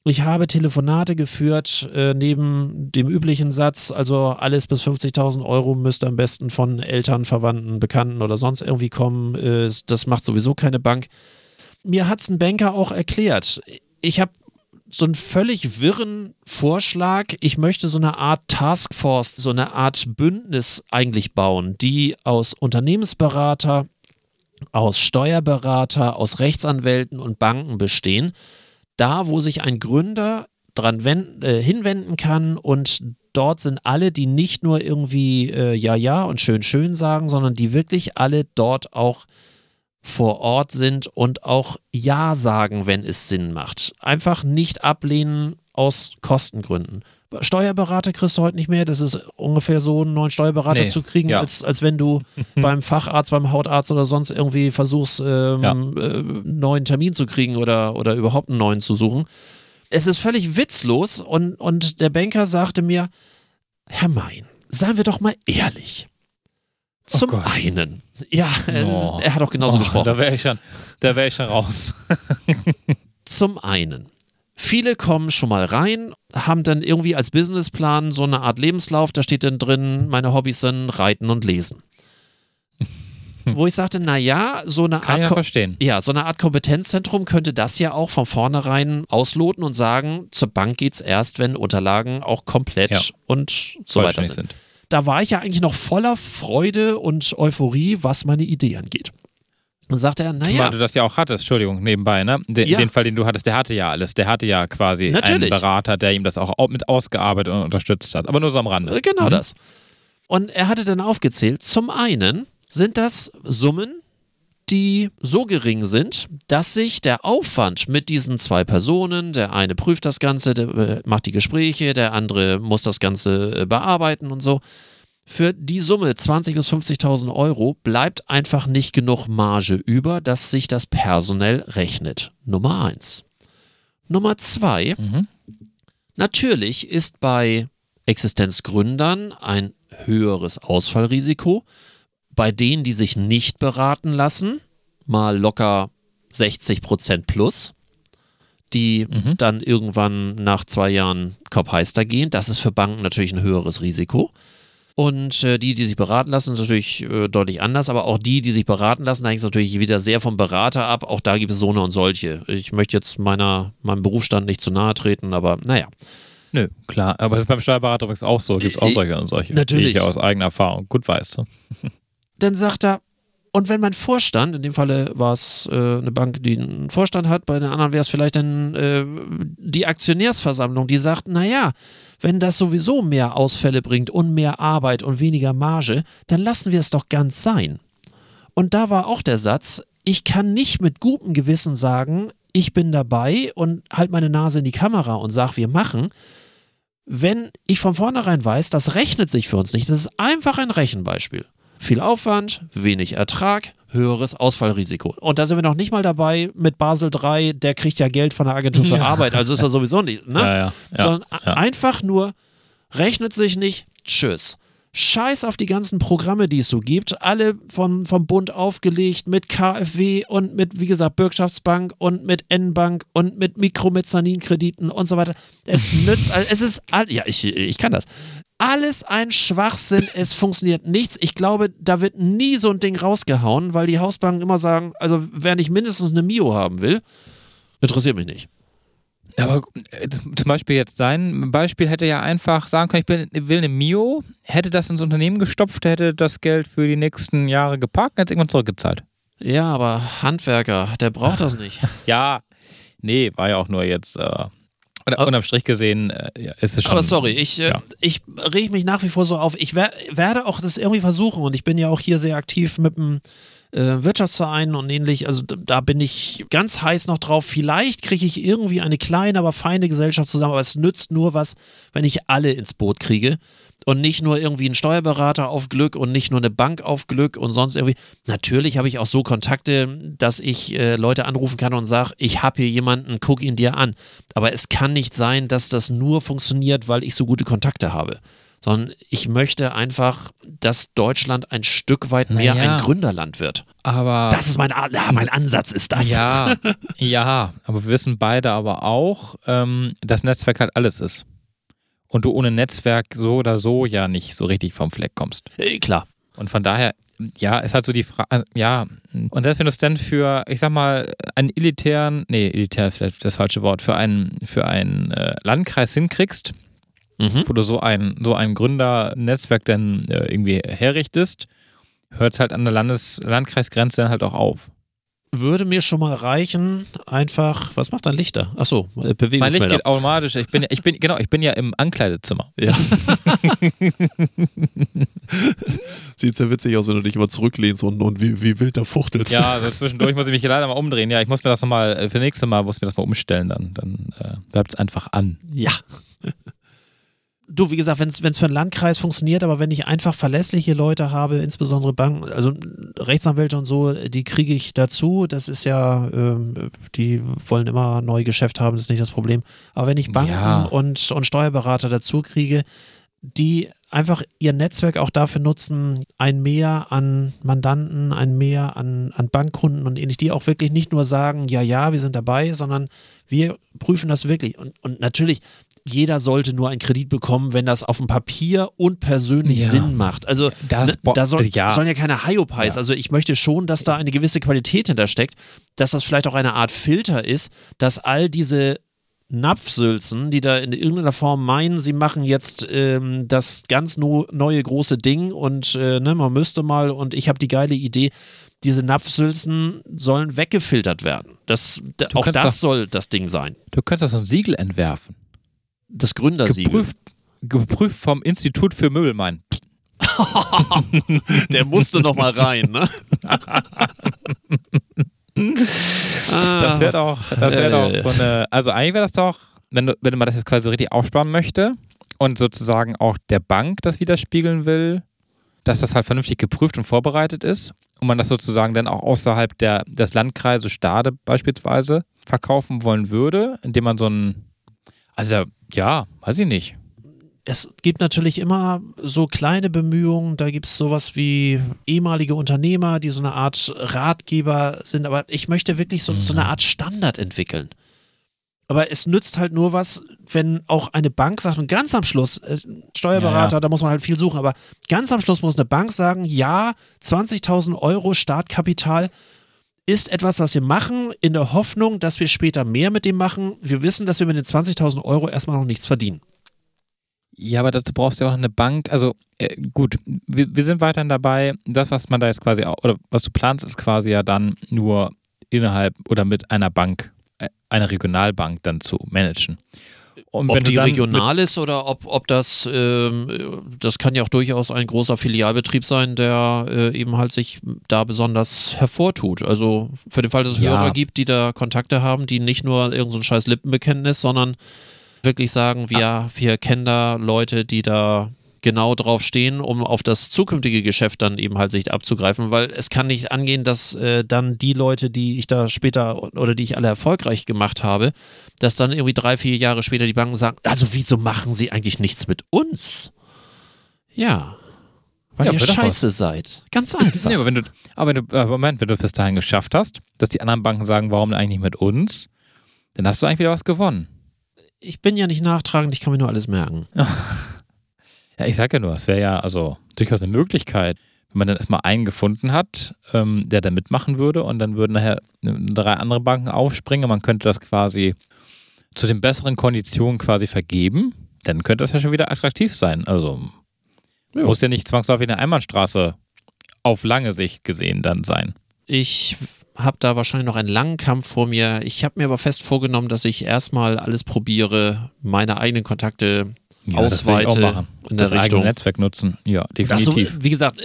Ich habe Telefonate geführt, äh, neben dem üblichen Satz, also alles bis 50.000 Euro müsste am besten von Eltern, Verwandten, Bekannten oder sonst irgendwie kommen. Äh, das macht sowieso keine Bank. Mir hat es ein Banker auch erklärt. Ich habe so einen völlig wirren Vorschlag. Ich möchte so eine Art Taskforce, so eine Art Bündnis eigentlich bauen, die aus Unternehmensberater, aus Steuerberater, aus Rechtsanwälten und Banken bestehen. Da, wo sich ein Gründer dran wenden, äh, hinwenden kann und dort sind alle, die nicht nur irgendwie äh, ja, ja und schön, schön sagen, sondern die wirklich alle dort auch vor Ort sind und auch Ja sagen, wenn es Sinn macht. Einfach nicht ablehnen aus Kostengründen. Steuerberater kriegst du heute nicht mehr. Das ist ungefähr so, einen neuen Steuerberater nee, zu kriegen, ja. als, als wenn du beim Facharzt, beim Hautarzt oder sonst irgendwie versuchst, ähm, ja. äh, neuen Termin zu kriegen oder, oder überhaupt einen neuen zu suchen. Es ist völlig witzlos und, und der Banker sagte mir, Herr Mein, seien wir doch mal ehrlich. Oh Zum oh einen, ja, oh. er hat auch genauso oh, gesprochen. Da wäre ich, schon, wär ich schon raus. Zum einen, viele kommen schon mal rein, haben dann irgendwie als Businessplan so eine Art Lebenslauf, da steht dann drin, meine Hobbys sind Reiten und Lesen. Wo ich sagte, naja, so eine Kann Art. Ja, verstehen. ja, so eine Art Kompetenzzentrum könnte das ja auch von vornherein ausloten und sagen, zur Bank geht es erst, wenn Unterlagen auch komplett ja. und so weiter sind. sind da war ich ja eigentlich noch voller Freude und Euphorie, was meine Idee angeht. Und sagte er, naja. Zumal du das ja auch hattest, Entschuldigung, nebenbei, ne? Den, ja. den Fall, den du hattest, der hatte ja alles. Der hatte ja quasi Natürlich. einen Berater, der ihm das auch mit ausgearbeitet und unterstützt hat. Aber nur so am Rande. Genau mhm. das. Und er hatte dann aufgezählt, zum einen sind das Summen, die so gering sind, dass sich der Aufwand mit diesen zwei Personen, der eine prüft das Ganze, der äh, macht die Gespräche, der andere muss das Ganze äh, bearbeiten und so, für die Summe 20.000 bis 50.000 Euro bleibt einfach nicht genug Marge über, dass sich das personell rechnet. Nummer eins. Nummer zwei. Mhm. Natürlich ist bei Existenzgründern ein höheres Ausfallrisiko bei denen, die sich nicht beraten lassen, mal locker 60 Prozent plus, die mhm. dann irgendwann nach zwei Jahren Kopfheister gehen. Das ist für Banken natürlich ein höheres Risiko. Und äh, die, die sich beraten lassen, ist natürlich äh, deutlich anders. Aber auch die, die sich beraten lassen, hängt es natürlich wieder sehr vom Berater ab. Auch da gibt es so eine und solche. Ich möchte jetzt meiner, meinem Berufsstand nicht zu nahe treten, aber naja. Nö, klar. Aber das ist beim Steuerberater übrigens auch so. Gibt es auch solche und solche. Natürlich. Die ich aus eigener Erfahrung gut weiß. dann sagt er, und wenn mein Vorstand, in dem Falle war es äh, eine Bank, die einen Vorstand hat, bei den anderen wäre es vielleicht dann äh, die Aktionärsversammlung, die sagt, naja, wenn das sowieso mehr Ausfälle bringt und mehr Arbeit und weniger Marge, dann lassen wir es doch ganz sein. Und da war auch der Satz, ich kann nicht mit gutem Gewissen sagen, ich bin dabei und halt meine Nase in die Kamera und sage, wir machen, wenn ich von vornherein weiß, das rechnet sich für uns nicht. Das ist einfach ein Rechenbeispiel. Viel Aufwand, wenig Ertrag, höheres Ausfallrisiko. Und da sind wir noch nicht mal dabei mit Basel III, der kriegt ja Geld von der Agentur für ja. Arbeit, also ist er sowieso nicht, ne? Ja, ja, Sondern einfach nur, rechnet sich nicht, tschüss. Scheiß auf die ganzen Programme, die es so gibt. Alle vom, vom Bund aufgelegt mit KfW und mit, wie gesagt, Bürgschaftsbank und mit N-Bank und mit Mikromezzanin-Krediten und so weiter. Es nützt, es ist, ja, ich, ich kann das. Alles ein Schwachsinn, es funktioniert nichts. Ich glaube, da wird nie so ein Ding rausgehauen, weil die Hausbanken immer sagen, also wer nicht mindestens eine Mio haben will, interessiert mich nicht. Aber äh, zum Beispiel jetzt dein Beispiel hätte ja einfach sagen können, ich will eine Mio, hätte das ins Unternehmen gestopft, hätte das Geld für die nächsten Jahre geparkt und hätte irgendwann zurückgezahlt. Ja, aber Handwerker, der braucht das nicht. ja, nee, war ja auch nur jetzt äh, unterm Strich gesehen äh, ist es schon. Aber sorry, ich, äh, ja. ich rege mich nach wie vor so auf. Ich wer werde auch das irgendwie versuchen und ich bin ja auch hier sehr aktiv mit dem Wirtschaftsvereinen und ähnlich. Also da bin ich ganz heiß noch drauf. Vielleicht kriege ich irgendwie eine kleine, aber feine Gesellschaft zusammen, aber es nützt nur was, wenn ich alle ins Boot kriege und nicht nur irgendwie einen Steuerberater auf Glück und nicht nur eine Bank auf Glück und sonst irgendwie. Natürlich habe ich auch so Kontakte, dass ich äh, Leute anrufen kann und sage, ich habe hier jemanden, guck ihn dir an. Aber es kann nicht sein, dass das nur funktioniert, weil ich so gute Kontakte habe sondern ich möchte einfach, dass Deutschland ein Stück weit mehr naja, ein Gründerland wird. Aber das ist mein, ja, mein Ansatz ist das. Ja, ja, aber wir wissen beide aber auch, ähm, dass Netzwerk halt alles ist. Und du ohne Netzwerk so oder so ja nicht so richtig vom Fleck kommst. Äh, klar. Und von daher, ja, ist halt so die Frage, äh, ja, und selbst wenn du es dann für, ich sag mal, einen elitären, nee, elitär ist vielleicht das falsche Wort, für einen, für einen äh, Landkreis hinkriegst, mhm. wo du so ein, so ein Gründernetzwerk dann äh, irgendwie herrichtest, hört es halt an der Landes Landkreisgrenze dann halt auch auf. Würde mir schon mal reichen, einfach, was macht dein Lichter? Achso, äh, Bewegungsmelder. Mein Licht geht automatisch. Ich bin, ich bin, genau, ich bin ja im Ankleidezimmer. Ja. Sieht sehr witzig aus, wenn du dich immer zurücklehnst und, und wie, wie wild da fuchtelst. Ja, also zwischendurch muss ich mich leider mal umdrehen. Ja, ich muss mir das nochmal, äh, für nächstes Mal muss ich mir das mal umstellen, dann, dann äh, bleibt es einfach an. Ja du, wie gesagt, wenn es für einen Landkreis funktioniert, aber wenn ich einfach verlässliche Leute habe, insbesondere Banken, also Rechtsanwälte und so, die kriege ich dazu. Das ist ja, äh, die wollen immer neue Geschäft haben, das ist nicht das Problem. Aber wenn ich Banken ja. und, und Steuerberater dazu kriege, die einfach ihr Netzwerk auch dafür nutzen, ein Mehr an Mandanten, ein Mehr an, an Bankkunden und ähnlich, die auch wirklich nicht nur sagen, ja, ja, wir sind dabei, sondern wir prüfen das wirklich. Und, und natürlich, jeder sollte nur einen Kredit bekommen, wenn das auf dem Papier und persönlich ja. Sinn macht. Also das, ne, da soll, ja. sollen ja keine Hyopies. Ja. Also ich möchte schon, dass da eine gewisse Qualität hintersteckt, dass das vielleicht auch eine Art Filter ist, dass all diese Napfsülzen, die da in irgendeiner Form meinen, sie machen jetzt ähm, das ganz no neue große Ding und äh, ne, man müsste mal und ich habe die geile Idee, diese Napfsülzen sollen weggefiltert werden. Das, auch das doch, soll das Ding sein. Du könntest das so ein Siegel entwerfen. Das Gründersiegel. Geprüft, geprüft vom Institut für Möbelmein. Der musste noch mal rein, ne? das wäre doch, das wäre doch so eine, also eigentlich wäre das doch, wenn, du, wenn man das jetzt quasi so richtig aufsparen möchte und sozusagen auch der Bank das widerspiegeln will, dass das halt vernünftig geprüft und vorbereitet ist und man das sozusagen dann auch außerhalb der, des Landkreises Stade beispielsweise verkaufen wollen würde, indem man so ein, also ja, weiß ich nicht. Es gibt natürlich immer so kleine Bemühungen, da gibt es sowas wie ehemalige Unternehmer, die so eine Art Ratgeber sind, aber ich möchte wirklich so, mhm. so eine mhm. Art Standard entwickeln. Aber es nützt halt nur was, wenn auch eine Bank sagt, und ganz am Schluss, äh, Steuerberater, ja, ja. da muss man halt viel suchen, aber ganz am Schluss muss eine Bank sagen, ja, 20.000 Euro Startkapital ist etwas, was wir machen, in der Hoffnung, dass wir später mehr mit dem machen. Wir wissen, dass wir mit den 20.000 Euro erstmal noch nichts verdienen. Ja, aber dazu brauchst du ja auch eine Bank. Also äh, gut, wir, wir, sind weiterhin dabei. Das, was man da jetzt quasi, oder was du planst, ist quasi ja dann nur innerhalb oder mit einer Bank, äh, einer Regionalbank dann zu managen. Und ob die regional ist oder ob, ob das, ähm, das kann ja auch durchaus ein großer Filialbetrieb sein, der äh, eben halt sich da besonders hervortut. Also für den Fall, dass es ja. Hörer gibt, die da Kontakte haben, die nicht nur irgendein so scheiß Lippenbekenntnis, sondern wirklich sagen, wir, ah. wir kennen da Leute, die da genau drauf stehen, um auf das zukünftige Geschäft dann eben halt sich abzugreifen, weil es kann nicht angehen, dass äh, dann die Leute, die ich da später oder die ich alle erfolgreich gemacht habe, dass dann irgendwie drei, vier Jahre später die Banken sagen, also wieso machen sie eigentlich nichts mit uns? Ja. Weil ja, ihr scheiße seid. Ganz einfach. nee, aber wenn du, aber wenn du, äh, Moment, wenn du es bis dahin geschafft hast, dass die anderen Banken sagen, warum eigentlich nicht mit uns, dann hast du eigentlich wieder was gewonnen. Ich bin ja nicht nachtragend, ich kann mir nur alles merken. ja, ich sag ja nur, es wäre ja also durchaus eine Möglichkeit, wenn man dann erstmal einen gefunden hat, ähm, der da mitmachen würde und dann würden nachher äh, drei andere Banken aufspringen. Man könnte das quasi zu den besseren Konditionen quasi vergeben. Dann könnte das ja schon wieder attraktiv sein. Also ja. muss ja nicht zwangsläufig eine Einbahnstraße auf lange Sicht gesehen dann sein. Ich habe da wahrscheinlich noch einen langen Kampf vor mir. Ich habe mir aber fest vorgenommen, dass ich erstmal alles probiere, meine eigenen Kontakte ja, ausweite. Das, in das Richtung. eigene Netzwerk nutzen. Ja, definitiv. Also, wie gesagt,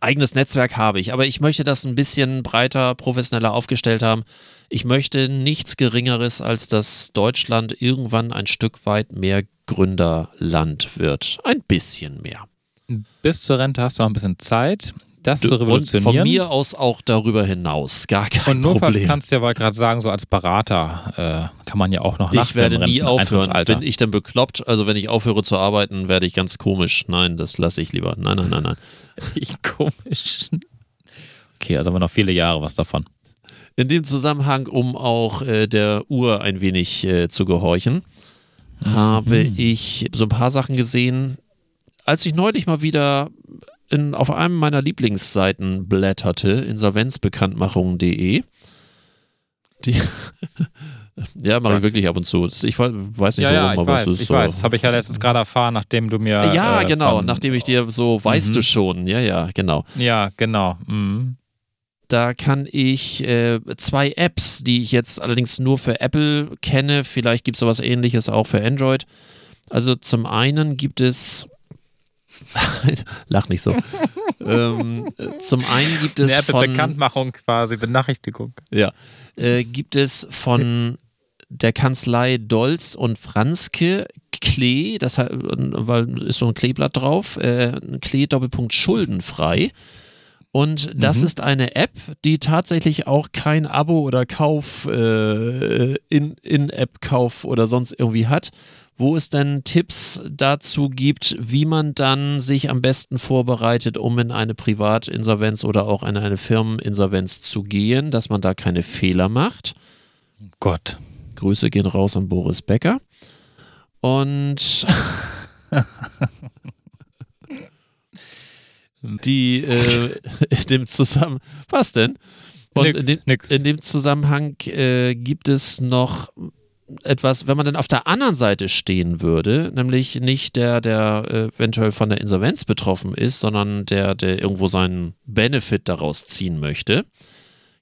eigenes Netzwerk habe ich, aber ich möchte das ein bisschen breiter, professioneller aufgestellt haben. Ich möchte nichts Geringeres, als dass Deutschland irgendwann ein Stück weit mehr Gründerland wird. Ein bisschen mehr. Bis zur Rente hast du noch ein bisschen Zeit das zu revolutionieren. Und von mir aus auch darüber hinaus, gar kein Und Problem. kannst du ja gerade sagen, so als Berater äh, kann man ja auch noch nach Ich werde nie aufhören. Bin ich dann bekloppt? Also wenn ich aufhöre zu arbeiten, werde ich ganz komisch. Nein, das lasse ich lieber. Nein, nein, nein, nein. ich komisch. Okay, also haben wir noch viele Jahre was davon. In dem Zusammenhang, um auch äh, der Uhr ein wenig äh, zu gehorchen, mhm. habe ich so ein paar Sachen gesehen. Als ich neulich mal wieder in, auf einem meiner Lieblingsseiten blätterte, insolvenzbekanntmachung.de. Die ja, mache ich wirklich ab und zu. Ich weiß nicht, ja, warum, ja, ich aber weiß, ist ich so. weiß. Das habe ich ja letztens gerade erfahren, nachdem du mir. Ja, äh, genau, von, nachdem ich dir so, weißt mhm. du schon. Ja, ja, genau. Ja, genau. Mhm. Da kann ich äh, zwei Apps, die ich jetzt allerdings nur für Apple kenne, vielleicht gibt es sowas ähnliches auch für Android. Also zum einen gibt es Lach nicht so. ähm, zum einen gibt es. Eine von, Bekanntmachung quasi, Benachrichtigung. Ja. Äh, gibt es von der Kanzlei Dolz und Franzke Klee, das weil ist so ein Kleeblatt drauf, äh, Klee Doppelpunkt schuldenfrei. Und das mhm. ist eine App, die tatsächlich auch kein Abo oder Kauf, äh, in-App-Kauf oder sonst irgendwie hat, wo es dann Tipps dazu gibt, wie man dann sich am besten vorbereitet, um in eine Privatinsolvenz oder auch in eine Firmeninsolvenz zu gehen, dass man da keine Fehler macht. Gott. Grüße gehen raus an Boris Becker. Und die äh, in dem Zusammenhang, was denn? Und nix, in, dem, in, dem, Zusammenhang äh, gibt es noch etwas, wenn man dann auf der anderen Seite stehen würde, nämlich nicht der, der äh, eventuell von der Insolvenz betroffen ist, sondern der, der irgendwo seinen Benefit daraus ziehen möchte,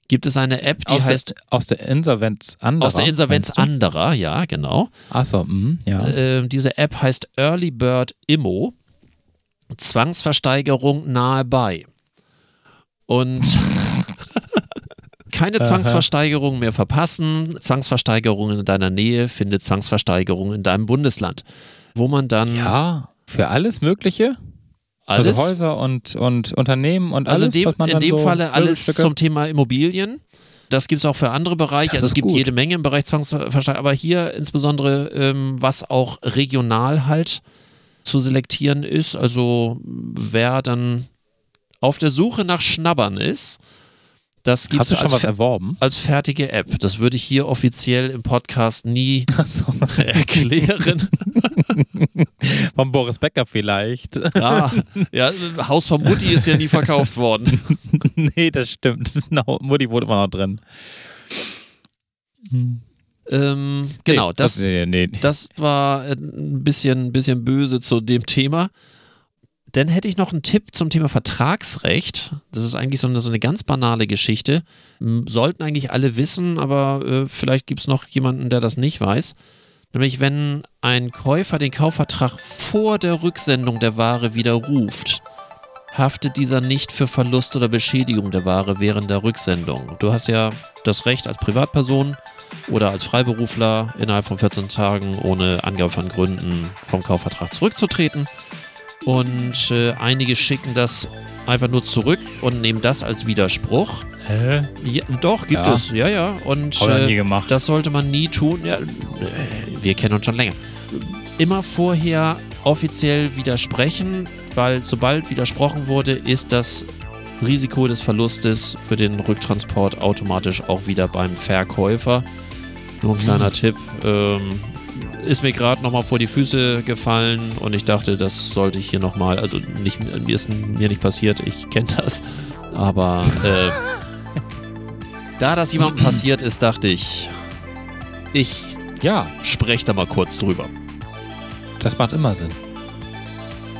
gibt es eine App, die aus heißt. Der, aus der Insolvenz anderer. Aus der Insolvenz anderer, ja, genau. Achso, mhm, ja. Äh, diese App heißt Early Bird Immo. Zwangsversteigerung nahe bei. Und keine Zwangsversteigerung mehr verpassen. Zwangsversteigerung in deiner Nähe findet Zwangsversteigerung in deinem Bundesland. Wo man dann. Ja, für alles Mögliche? Alles. Also Häuser und, und Unternehmen und also alles. Also dem, in dem so Falle alles zum Thema Immobilien. Das gibt es auch für andere Bereiche. Also es gibt gut. jede Menge im Bereich Zwangsversteigerung, aber hier insbesondere, ähm, was auch regional halt zu selektieren ist. Also wer dann auf der Suche nach Schnabbern ist, das gibt es schon was erworben? Als fertige App. Das würde ich hier offiziell im Podcast nie so. erklären. Von Boris Becker vielleicht. Ah, ja, Haus von Mutti ist ja nie verkauft worden. nee, das stimmt. Mutti wurde immer noch drin. Hm. Ähm, genau, nee, das, nee, nee. das war ein bisschen, bisschen böse zu dem Thema. Dann hätte ich noch einen Tipp zum Thema Vertragsrecht. Das ist eigentlich so eine, so eine ganz banale Geschichte. Sollten eigentlich alle wissen, aber äh, vielleicht gibt es noch jemanden, der das nicht weiß. Nämlich, wenn ein Käufer den Kaufvertrag vor der Rücksendung der Ware widerruft, haftet dieser nicht für Verlust oder Beschädigung der Ware während der Rücksendung. Du hast ja das Recht als Privatperson oder als Freiberufler innerhalb von 14 Tagen ohne Angabe von Gründen vom Kaufvertrag zurückzutreten. Und äh, einige schicken das einfach nur zurück und nehmen das als Widerspruch. Hä? Ja, doch, gibt ja. es. Ja, ja. Und äh, nie gemacht. das sollte man nie tun. Ja, wir kennen uns schon länger. Immer vorher offiziell widersprechen, weil sobald widersprochen wurde, ist das Risiko des Verlustes für den Rücktransport automatisch auch wieder beim Verkäufer. Nur ein kleiner mhm. Tipp. Ähm, ist mir gerade nochmal vor die Füße gefallen und ich dachte, das sollte ich hier nochmal, also nicht, mir ist mir nicht passiert, ich kenne das, aber äh, da das jemandem passiert ist, dachte ich, ich ja, spreche da mal kurz drüber. Das macht immer Sinn.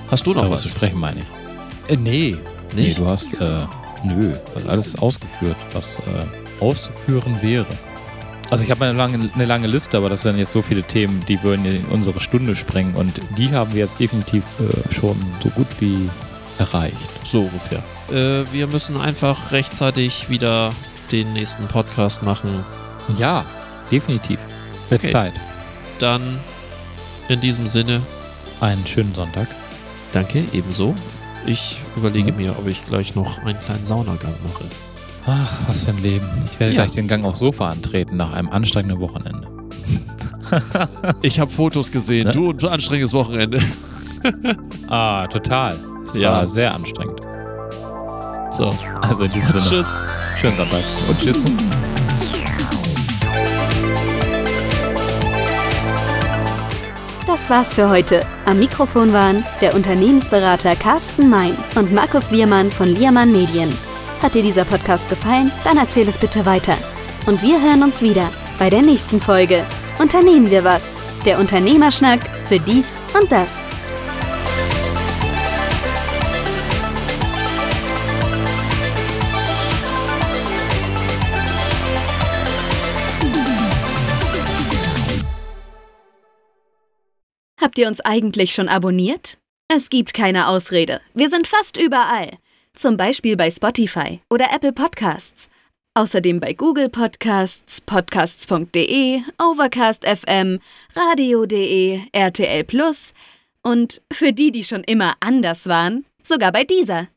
Hast du noch Aber was zu sprechen, meine ich? Äh, nee. Nicht? Nee, du hast, äh, nö, alles ausgeführt, was äh, auszuführen wäre. Also ich habe eine lange, eine lange Liste, aber das wären jetzt so viele Themen, die würden in unsere Stunde sprengen und die haben wir jetzt definitiv äh, schon so gut wie erreicht. So ungefähr. Äh, wir müssen einfach rechtzeitig wieder den nächsten Podcast machen. Ja, definitiv. Wird okay. Zeit. Dann in diesem Sinne. Einen schönen Sonntag. Danke, ebenso. Ich überlege mhm. mir, ob ich gleich noch einen kleinen Saunagang mache. Ach, was für ein Leben. Ich werde ja. gleich den Gang aufs Sofa antreten nach einem anstrengenden Wochenende. ich habe Fotos gesehen. Ne? Du, ein anstrengendes Wochenende. ah, total. Es ja. war sehr anstrengend. So, also in diesem Sinne. Tschüss. Schönen Sonntag und tschüss. Das war's für heute. Am Mikrofon waren der Unternehmensberater Carsten Mein und Markus Liermann von Liermann Medien. Hat dir dieser Podcast gefallen? Dann erzähl es bitte weiter. Und wir hören uns wieder bei der nächsten Folge. Unternehmen wir was? Der Unternehmerschnack für dies und das. Habt ihr uns eigentlich schon abonniert? Es gibt keine Ausrede. Wir sind fast überall. Zum Beispiel bei Spotify oder Apple Podcasts. Außerdem bei Google Podcasts, podcasts.de, Overcast FM, radio.de, RTL Plus und für die, die schon immer anders waren, sogar bei dieser.